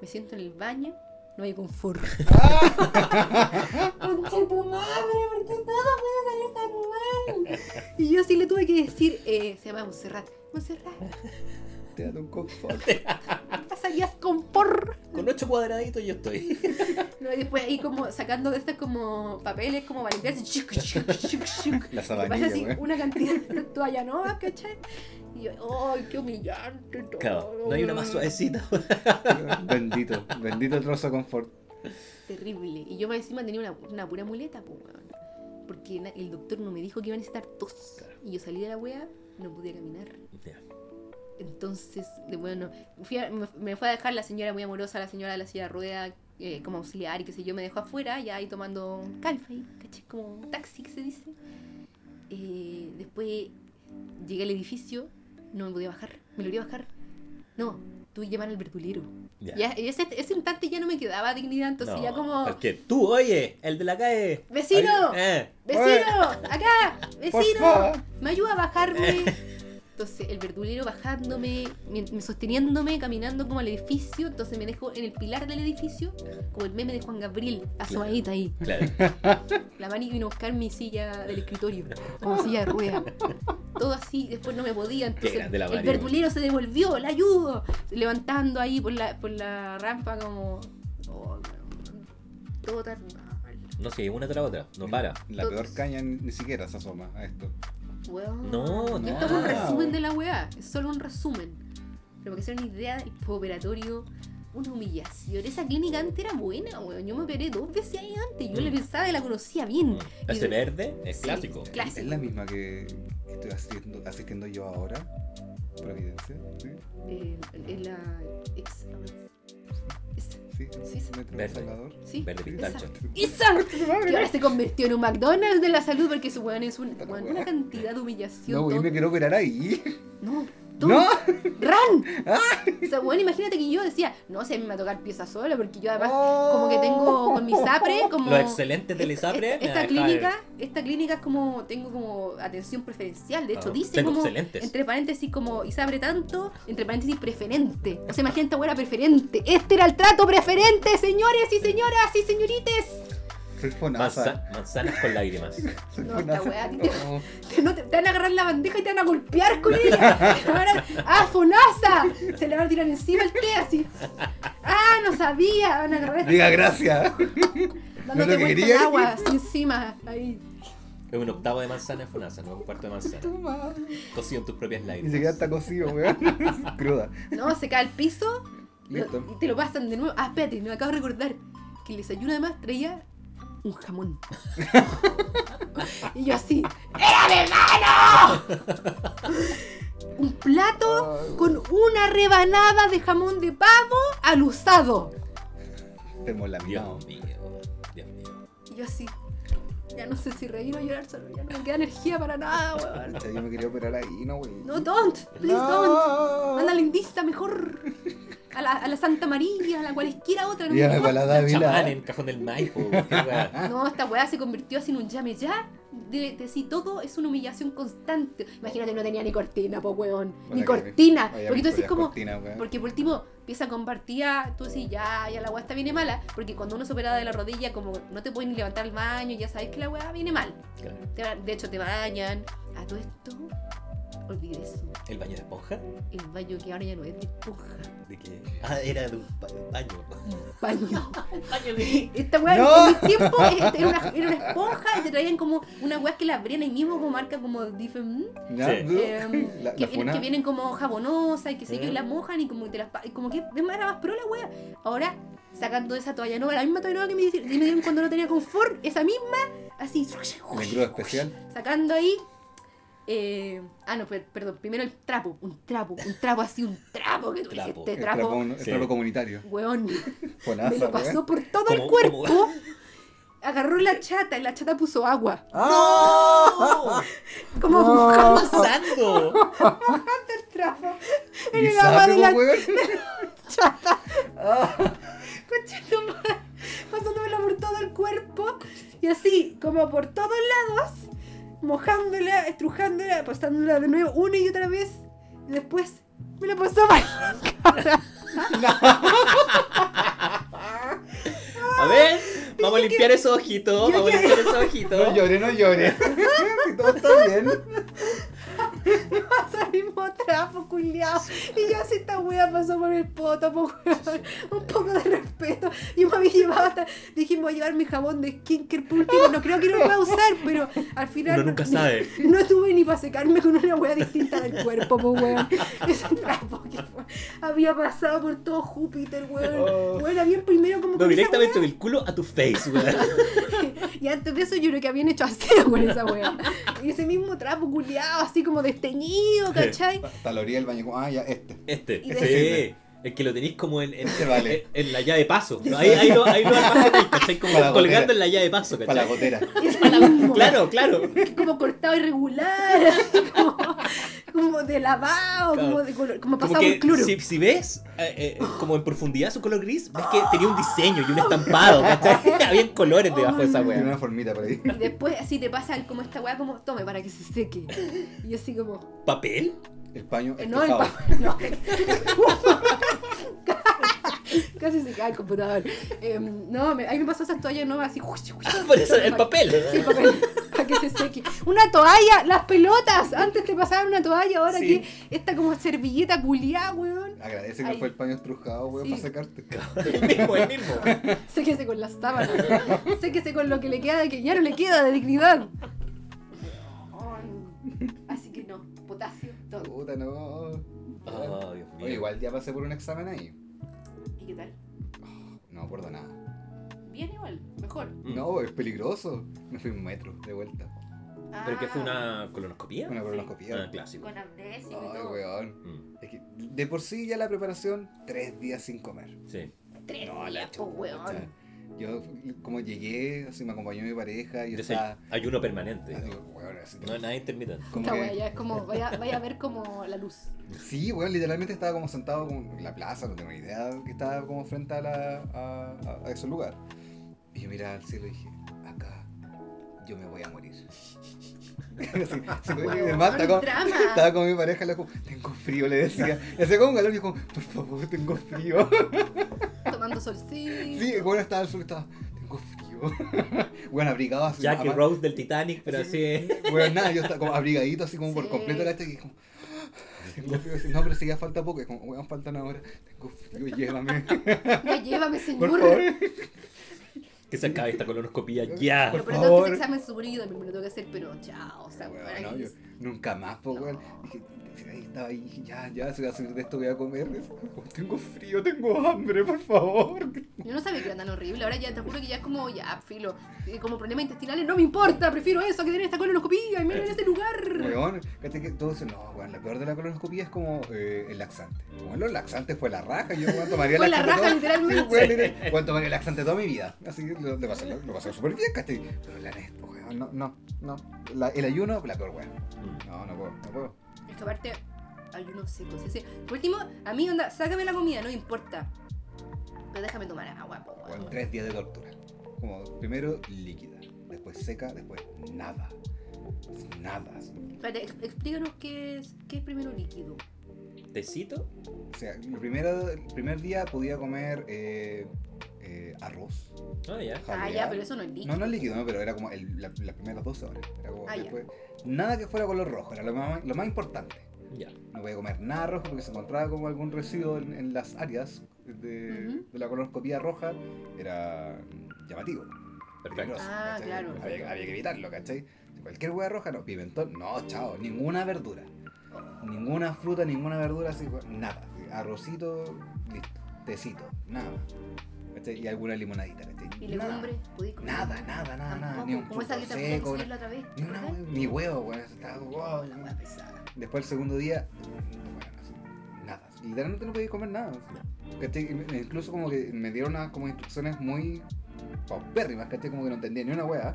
Me siento en el baño, no hay confort. Concha tu madre, ¿por qué todo puede salir tan mal? Y yo sí le tuve que decir, eh, se llama Monserrat. Monserrat, Te da un confort. pasarías con por. Con ocho cuadraditos yo estoy. No, y después ahí como sacando de estas como papeles como para limpiarse. chuc, chuc, chuc, chuc. La sabanilla, así una cantidad de toalla nueva, ¿cachai? Y yo, ¡ay, qué humillante! Todo, Claro, no hay una más weón". suavecita. Bendito, bendito trozo de confort. Terrible. Y yo más encima tenía una, una pura muleta, pues, weón. Porque el doctor no me dijo que iba a necesitar tos. Claro. Y yo salí de la wea, no podía caminar. Entonces, de bueno, fui a- me, me fue a dejar la señora muy amorosa, la señora de la silla de rueda, eh, como auxiliar y qué sé yo, me dejó afuera, ya ahí tomando calfa ahí, ¿cachai? Como un taxi que se dice. Eh, después llegué al edificio, no me podía bajar, me lo quería bajar. No, tuve que llamar al verdulero. Ya. Ya, y ese, ese instante ya no me quedaba dignidad, entonces No, ya como... Porque tú, oye, el de la calle. ¡Vecino! Eh, ¡Vecino! ¡Acá! ¡Vecino! ¡Me ayuda a bajarme! Entonces el verdulero bajándome, me, me sosteniéndome, caminando como al edificio, entonces me dejó en el pilar del edificio, como el meme de Juan Gabriel, asomadita ahí. claro. La Mari vino a buscar mi silla del escritorio, como silla de rueda. Todo así, después no me podía, entonces el verdulero se devolvió, la ayudo, levantando ahí por la, por la rampa como... oh, todo tan mal. No sé, una tras otra. No para. La Todos. peor caña ni, ni siquiera se asoma a esto. Weón. No, no. Esto es un resumen de la weá. Es solo un resumen. Pero para que se den una idea, el postoperatorio, una humillación. Esa clínica antes era buena, weón. Yo me operé dos veces ahí antes. Yo Mm. la pensaba y la conocía bien. Y Ese de- verde es Sí, clásico. Clásico. Es la misma que estoy asistiendo, asistiendo yo ahora. Providencia. Sí, Eh, en la. ex- esa. Sí. Sí, sí. Metro Verde. Salvador. Sí. Verde esa. pistacho. ¡Esa! Que ahora se convirtió en un McDonald's de la salud porque su weón es un- weón, una cantidad de humillación. No, todo- me quiero operar ahí. No, tú, ¡No! ¡Ran! O sea, bueno, imagínate que yo decía, no sé, a mí me va a tocar pieza sola, porque yo además, Oh. como que tengo con mi SAPRE, como. Los excelentes del ISAPRE. esta- me esta deja- clínica, esta clínica es como, tengo como atención preferencial. De hecho, Ah, dice tengo como, excelentes. entre paréntesis, como ISAPRE tanto, entre paréntesis, preferente. O sea, imagínate, buena preferente. Este era el trato preferente, señores y señoras y señorites. Soy fonasa. Manza- manzanas con lágrimas. Soy No, esta fonasa. weá, a ti te-. Te, no te, te van a agarrar la bandeja y te van a golpear con ella. Te van a- ¡Ah, Fonasa! Se le van a tirar encima el té así. ¡Ah, no sabía! Van a agarrar Diga gracias. dándote no lo vuelta quería. agua así encima. Ahí. Es un octavo de manzana en Fonasa, no es un cuarto de manzana. Cocido en tus propias Ni lágrimas. siquiera está cocido, weón. Cruda. No, se cae al piso lo- Listo. y te lo pasan de nuevo. Ah, espérate, me acabo de recordar que el desayuno además traía un jamón. y yo así, ¡Era vegano! un plato con una rebanada de jamón de pavo al usado. Hemos laminado. Dios mío, Dios mío. Y yo así, ya no sé si reír o llorar, solo ya no me queda energía para nada, weón. Yo me quería operar ahí, no, güey. No, don't, please don't. Anda lindista mejor. A la, a la Santa María, a la cualesquiera otra. No, me importa. para la Chamán Dávila. en cajón del Maipo. No, esta weá se convirtió así en un llame ya. De, de si todo es una humillación constante. Imagínate, no tenía ni cortina, po weón. Ni cortina. Vaya Porque tú decís como. cortinas, weón. Porque por último, pieza compartida, tú decís, ya, ya la weá está viene mala. Porque cuando uno se opera de la rodilla, como no te pueden ni levantar al baño, ya sabes que la weá viene mal. Claro. Te de hecho, te bañan. A todo esto, olvidé eso. ¿El baño de esponja? El baño que ahora ya no es de esponja. ¿De qué? Ah, era de un ba- baño. Baño. baño de. Esta weá ¡No! en mi tiempo era una, era una esponja y te traían como una weá que la abrían ahí mismo como marca como Difen. ¿Ya? Sí. Eh, La- que, la vienen, que vienen como jabonosa y que sé Mm. la mojan y como que te las y como que es más, era más pro la wea. Ahora, sacando esa toalla nueva, la misma toalla nueva que me, di- que me dieron cuando no tenía confort, esa misma, así, Un especial. sacando ahí. Eh, ah, no, per- perdón, primero el trapo, un trapo, un trapo así, un trapo que tú Trapo. El trapo, trapo, el Sí. trapo comunitario. weón, me lo weón. pasó por todo el cuerpo. agarró la chata y la chata puso agua. ¡Ah! Como No. mojando pasando? el trapo en Y el agua de la weón. chata. Concha tu madre, pasándomela por todo el cuerpo y así, como por todos lados, mojándola, estrujándola, pasándola de nuevo una y otra vez. Y después me la pasó mal. A ver, vamos a limpiar esos ojitos. Vamos a limpiar esos No ojitos. llore, no llore. Si todo está bien. Mismo trapo, culiao. Y yo así esta wea pasó por el poto, po, weón. Un poco de respeto. Yo me había llevado hasta. Dije, me voy a llevar mi jabón de skincare por último. No creo que lo pueda usar, pero al final. Uno no- nunca sabe. No tuve ni para secarme con una wea distinta del cuerpo, po, weón. Ese trapo que fue- había pasado por todo Júpiter, weón. Oh. Weón, había primero como. No, directamente wea, del culo a tu face, weón. Y antes de eso yo creo que habían hecho aseo con esa wea. Y ese mismo trapo culiado, así como desteñido, ¿cachai? Hasta la orilla del baño, ah, ya, este. Este, Y sí. de- Es que lo tenéis como en, en, Este vale. en- en la llave de paso. Ahí, ahí lo, ahí lo almacenáis, ¿cachai? Como Para la colgando gotera. en la llave de paso, Para la ¿cachai? gotera. Ese mismo. Claro, claro. como cortado irregular, así como, como de lavado, Claro. como, de color, como Como pasado que por cloro. si, si ves eh, eh, como en profundidad su color gris, ves que tenía un diseño y un estampado, ¿cachai? Habían colores debajo de esa Tiene weá. una formita por ahí. Y después así te pasa como esta weá como tome para que se seque. Y yo así como, ¿Papel? El paño eh, no el papel, no. Casi se cae el computador. Em, no, me, ahí me pasó esas toallas nuevas así. Por eso, el papel. Sí, papel, para que se seque. Una toalla, las pelotas. Antes te pasaban una toalla, ahora Sí. que esta como servilleta culiada, weón. Agradece que fue el paño estrujado, weón, Sí. para sacarte. El mismo, el mismo. Séquese con las sábanas. Séquese con lo que le queda de que ya no le queda de dignidad. Así que no, potasio, todo. Puta, no. Oh, Dios mío. Oye, igual ya pasé por un examen ahí. No me acuerdo nada. Bien igual, mejor. Mm. No, es peligroso. Me fui un metro de vuelta. ¿Pero qué fue una colonoscopía? Una Sí. colonoscopía. Ah, clásico. Con amnesia y Ay, todo. weón. Mm, Es que de por sí ya la preparación, tres días sin comer. Sí. Tres No, la días, po, chucha. weón. Yo, como llegué, así me acompañó mi pareja y estaba. Ayuno permanente. así, weón, así, No es nada intermitente. como Esta que- wea ya es como, vaya, vaya a ver como la luz. Sí, weón, literalmente estaba como sentado como en la plaza, no tengo ni idea que estaba como frente a, la, a, a- a ese lugar. Y yo miraba al cielo y dije, acá yo me voy a morir. Así, así, y Weón, además estaba con, estaba con mi pareja, le como, tengo frío, le decía. Y hacía como un calor y como, por favor, tengo frío. Tomando solcito. Sí, bueno, estaba al sur, estaba, tengo frío. bueno, abrigado así. Jackie ama- Rose del Titanic, pero así. Bueno, nada, yo estaba como abrigadito, así como por Sí. completo, ¿cachai? Y como, tengo frío. Así, no, pero si ya falta poco. Y como, weón, faltan ahora. Tengo frío, llévame. Ya llévame, señor. Por favor. Que se acabe esta colonoscopía ya. Pero tengo que ese examen súper ido, me lo tengo que hacer, pero chao, o sea, Weón, para no, yo nunca más, pues, No. weón. Dije, ahí estaba ahí, ya, ya, se voy a salir de esto, voy a comer. Como, tengo frío, tengo hambre, por favor. Yo no sabía que era tan horrible, ahora ya te juro que ya es como, ya, filo, como problemas intestinales, no me importa, prefiero eso que tener esta colonoscopía y menos en este lugar. Weón, ¿cachai? Que todos no, weón, la peor de la colonoscopía es como eh, el laxante. Bueno, los laxantes fue la raja. Yo, weón, tomaría Fue la laxante raja, todo- literalmente. Sí, weón, weón, tomaría laxante toda mi vida. Así lo, lo pasé, lo, pasé súper bien, ¿cachai? Pero la neta, weón, no, no, no. La- el ayuno, la peor, weón. Mm. No, no puedo, no puedo. Es que aparte, ayuno seco, sí, sí. Por último, a mí, onda, sácame la comida, no importa. Pero déjame tomar agua, po. Weón, tres días de tortura. Como primero líquida, después seca, después nada. Nada. Espérate, ex- explícanos qué es, qué es primero líquido. ¿Tecito? O sea, el, primero, el primer día podía comer eh, eh, arroz. Ah, ya. Ah, ya, pero eso no es líquido. No, no es líquido, no, pero era como el- la- las primeras 12 horas. Era como Ah, nada que fuera color rojo, era lo más, lo más importante. Ya. No podía comer nada rojo porque se encontraba como algún residuo en, en las áreas de, de la colonoscopía roja. Era llamativo. Perfecto. peligroso, Ah, ¿cachai? claro. Había, había que evitarlo, ¿cachai? Cualquier hueá roja, no. Pimentón, no, chao. Ninguna verdura. Ninguna fruta, ninguna verdura, así, nada. Arrocito, listo. Tecito, nada. ¿Cachai? Y alguna limonadita, ¿cachai? ¿Y legumbres? Nada, nada, nada, nada. Tampoco, Ni un como esa dieta seco, te la otra vez. ni, una, ¿verdad? ni huevo, weón. Estaba, wow. La hueá pesada. Después el segundo día, bueno, nada. Literalmente no podía comer nada. ¿cachai? Incluso como que me dieron unas como instrucciones muy paupérrimas, ¿cachai? Como que no entendía ni una weá.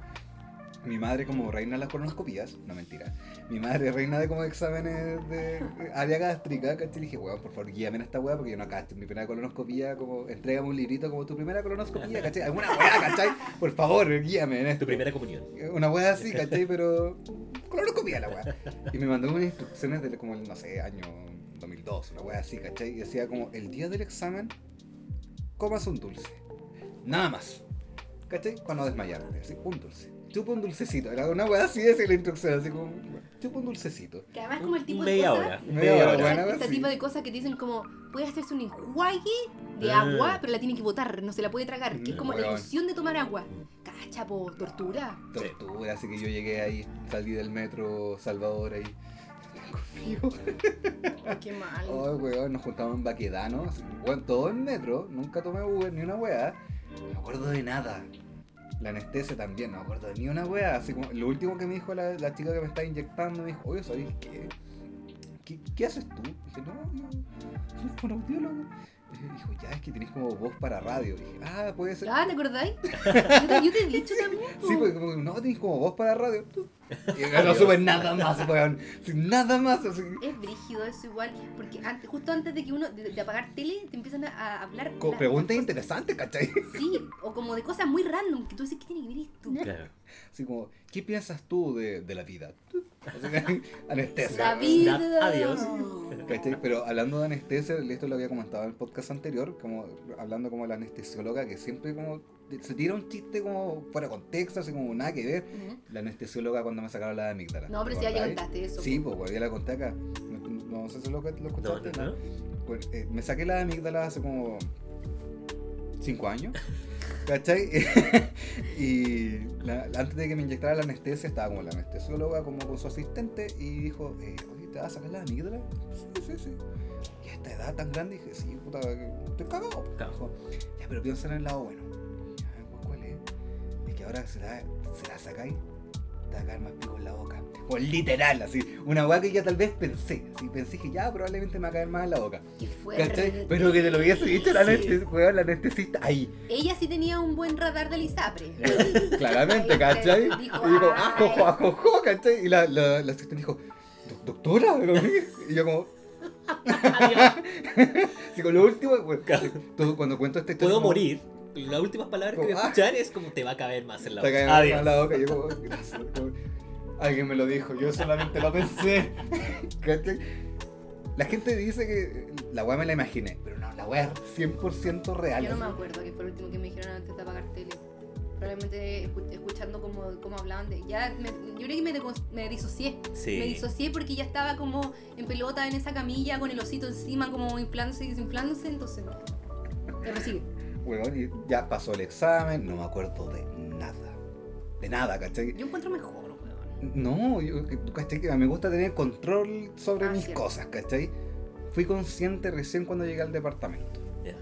Mi madre como reina de las colonoscopías, no mentira. Mi madre reina de como exámenes de área gástrica, ¿cachai? Dije, weón, por favor, guíame en esta weá porque yo no cacho. Mi primera colonoscopía, como, entrégame un librito como tu primera colonoscopía, ¿cachai? Alguna weá, ¿cachai? Por favor, guíame en esto. Tu primera comunión. Una weá así, ¿cachai? Pero colonoscopía la weá. Y me mandó unas instrucciones de como el, no sé, año 2002, una weá así, ¿cachai? Y decía como, el día del examen, comas un dulce. Nada más. ¿Cachai? Para no desmayarte. Así, un dulce. Chupa un dulcecito. Era una weá así, esa es la instrucción, así como, chupa un dulcecito. Que además como el tipo de Media cosas... hora. Media hora, hora. bueno. Este sí. tipo de cosas que te dicen como, puede hacerse un enjuague de Ah. agua, pero la tiene que botar, no se la puede tragar, que es como la weón. ilusión de tomar agua. Cacha, po, tortura. Tortura, así que yo llegué ahí, salí del metro Salvador ahí. Tengo frío. Qué mal. Oh, weón, nos juntamos en Baquedano. Weón, todo en metro. Nunca tomé Uber ni una weá. No me acuerdo de nada. La anestesia también, no me acuerdo de ni una weá. Así como, lo último que me dijo la, chica que me estaba inyectando, me dijo, oye, ¿sabes qué? ¿Qué, qué haces tú? Dije, no, yo soy fonoaudiólogo. Y dijo, ya es que tenés como voz para radio. dije, ah, puede ser. Ah, ¿te acordáis? yo, te, yo te he dicho también. Sí, porque como, no, tenés como voz para radio. Y no supe nada más, weón. Sin nada más, así. Es brígido eso igual, porque antes, justo antes de que uno, de, de apagar tele, te empiezan a, hablar... Con preguntas interesantes, ¿cachai? Sí, o como de cosas muy random, que tú dices, ¿qué tiene que ver esto? Claro. Así como, ¿qué piensas tú de, de la vida? Así que, anestesia. La vida. Adiós. ¿Cachai? Pero hablando de anestesia, esto lo había comentado en el podcast anterior, como hablando como la anestesióloga que siempre como se tira un chiste como fuera de contexto, así como nada que ver. La anestesióloga cuando me sacaron la amígdala. No, pero ¿te si ya contaste eso. Sí, po. pues ya la conté acá. No, no sé si lo, lo No, escuchaste. no, no. Pues, eh, me saqué la amígdala hace como 5 años. ¿Cachai? y la- antes de que me inyectara la anestesia, estaba como la anestesióloga, como con su asistente, y dijo, eh, ¿te vas a sacar la amígdala? Sí, sí, sí. Y a esta edad tan grande, dije, sí, puta, estoy cagado. Claro. Dijo, ya, pero piensa en el lado bueno. Ya, pues, ¿cuál es? Es que ahora se la, se la sacáis, te va a caer más pico en la boca. O literal, así. Una weá que ya tal vez pensé. Así, pensé que ya probablemente me va a caer más en la boca. Qué fuerte. Pero que te lo hubiese dicho la, la anestesista ahí, Ella sí tenía un buen radar del ISAPRE. claramente, Ahí ¿cachai? dijo, y digo, "Ay". ajojo, ajojo, ¿cachai? Y la, la, la asistente dijo, "¿Doc- doctora, y yo como, digo, lo último, todo- cuando cuento esta historia. Puedo como, morir. Las últimas palabras que voy a Ah. escuchar es como te va a caber más en la Te boca. cae más en la boca, yo como, gracias, como, alguien me lo dijo, yo solamente lo pensé. La gente dice que la weá me la imaginé, pero no, la weá es 100% real. Yo no me acuerdo que fue lo último que me dijeron antes de apagar tele. Probablemente escu- escuchando cómo, cómo hablaban de... Ya me- yo creo que me, me disocié. Sí. Me disocié porque ya estaba como en pelota en esa camilla con el osito encima como inflándose y desinflándose, entonces no. Pero sigue. Weón, y ya pasó el examen, no me acuerdo de nada. De nada, ¿cachai? Yo encuentro mejor, weón. No, yo, ¿cachai? Me gusta tener control sobre Ah, mis cierto. cosas, ¿cachai? Fui consciente recién cuando llegué al departamento. Ya.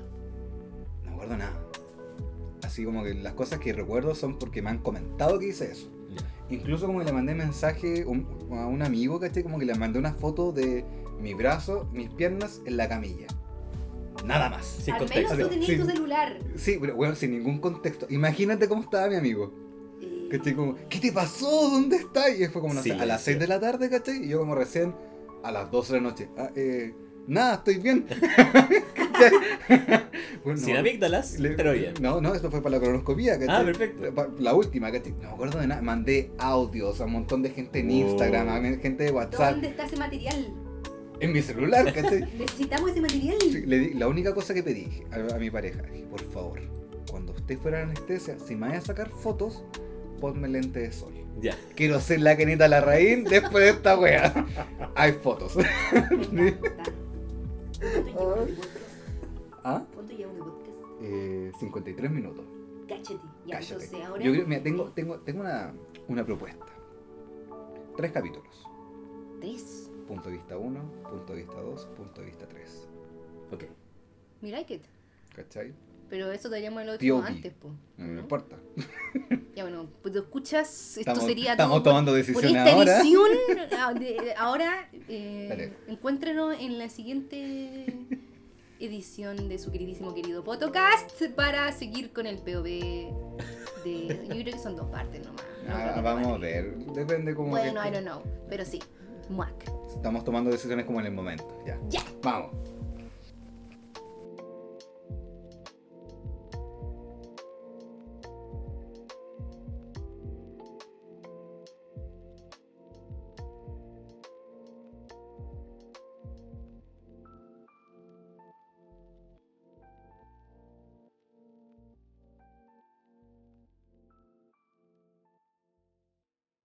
No me acuerdo nada. Así como que las cosas que recuerdo son porque me han comentado que hice eso. Incluso como que le mandé mensaje un- a un amigo, ¿cachai? Como que le mandé una foto de mi brazo, mis piernas en la camilla. Nada más. Sin Al contexto. menos tú tenías Sí. tu celular. Sí, pero bueno, sin ningún contexto. Imagínate cómo estaba mi amigo. Eh, ¿Cachai? Como, ¿qué te pasó? ¿Dónde estás? Y fue como, no sé, a las Silencio. 6 de la tarde, ¿cachai? Y yo como recién a las 12 de la noche. Ah, eh, nada, estoy bien. Bueno, Sin amígdalas, le- pero bien. No, no, esto fue para la colonoscopía, ¿cachai? Ah, perfecto. La última, ¿cachai? No me acuerdo de nada. Mandé audios a un montón de gente en Oh. Instagram, a gente de WhatsApp, ¿Dónde está ese material? en mi celular, ¿cachai? Necesitamos ese material. Sí, le di- la única cosa que pedí a, a mi pareja, dije, por favor, cuando usted fuera a anestesia, si me vaya a sacar fotos, ponme lente de sol. Ya. Quiero ser la Kenita Larraín después de esta wea. Hay fotos. ¿Ah? ¿Cuánto llevamos de podcast? Eh, 53 minutos. Cáchate. Ya, Cállate. entonces ahora. Yo creo- mira, tengo, tengo, tengo una, una propuesta. Tres capítulos. Tres. Punto de vista 1, punto de vista 2, punto de vista 3. Ok. Me like it. ¿Cachai? Pero eso último B. antes, po. No me ¿No? importa. Ya bueno, pues escuchas, esto Estamos, sería estamos todo por- tomando por, decisiones esta ahora. edición. ah, ahora, eh, encuéntrenos en la siguiente edición de su queridísimo querido podcast para seguir con el POV de. Yo creo que son dos partes nomás. no Ah, que vamos a ver, depende como Bueno, que- I don't know. Pero sí. Muac. Estamos tomando decisiones como en el momento. Ya. Ya. Vamos.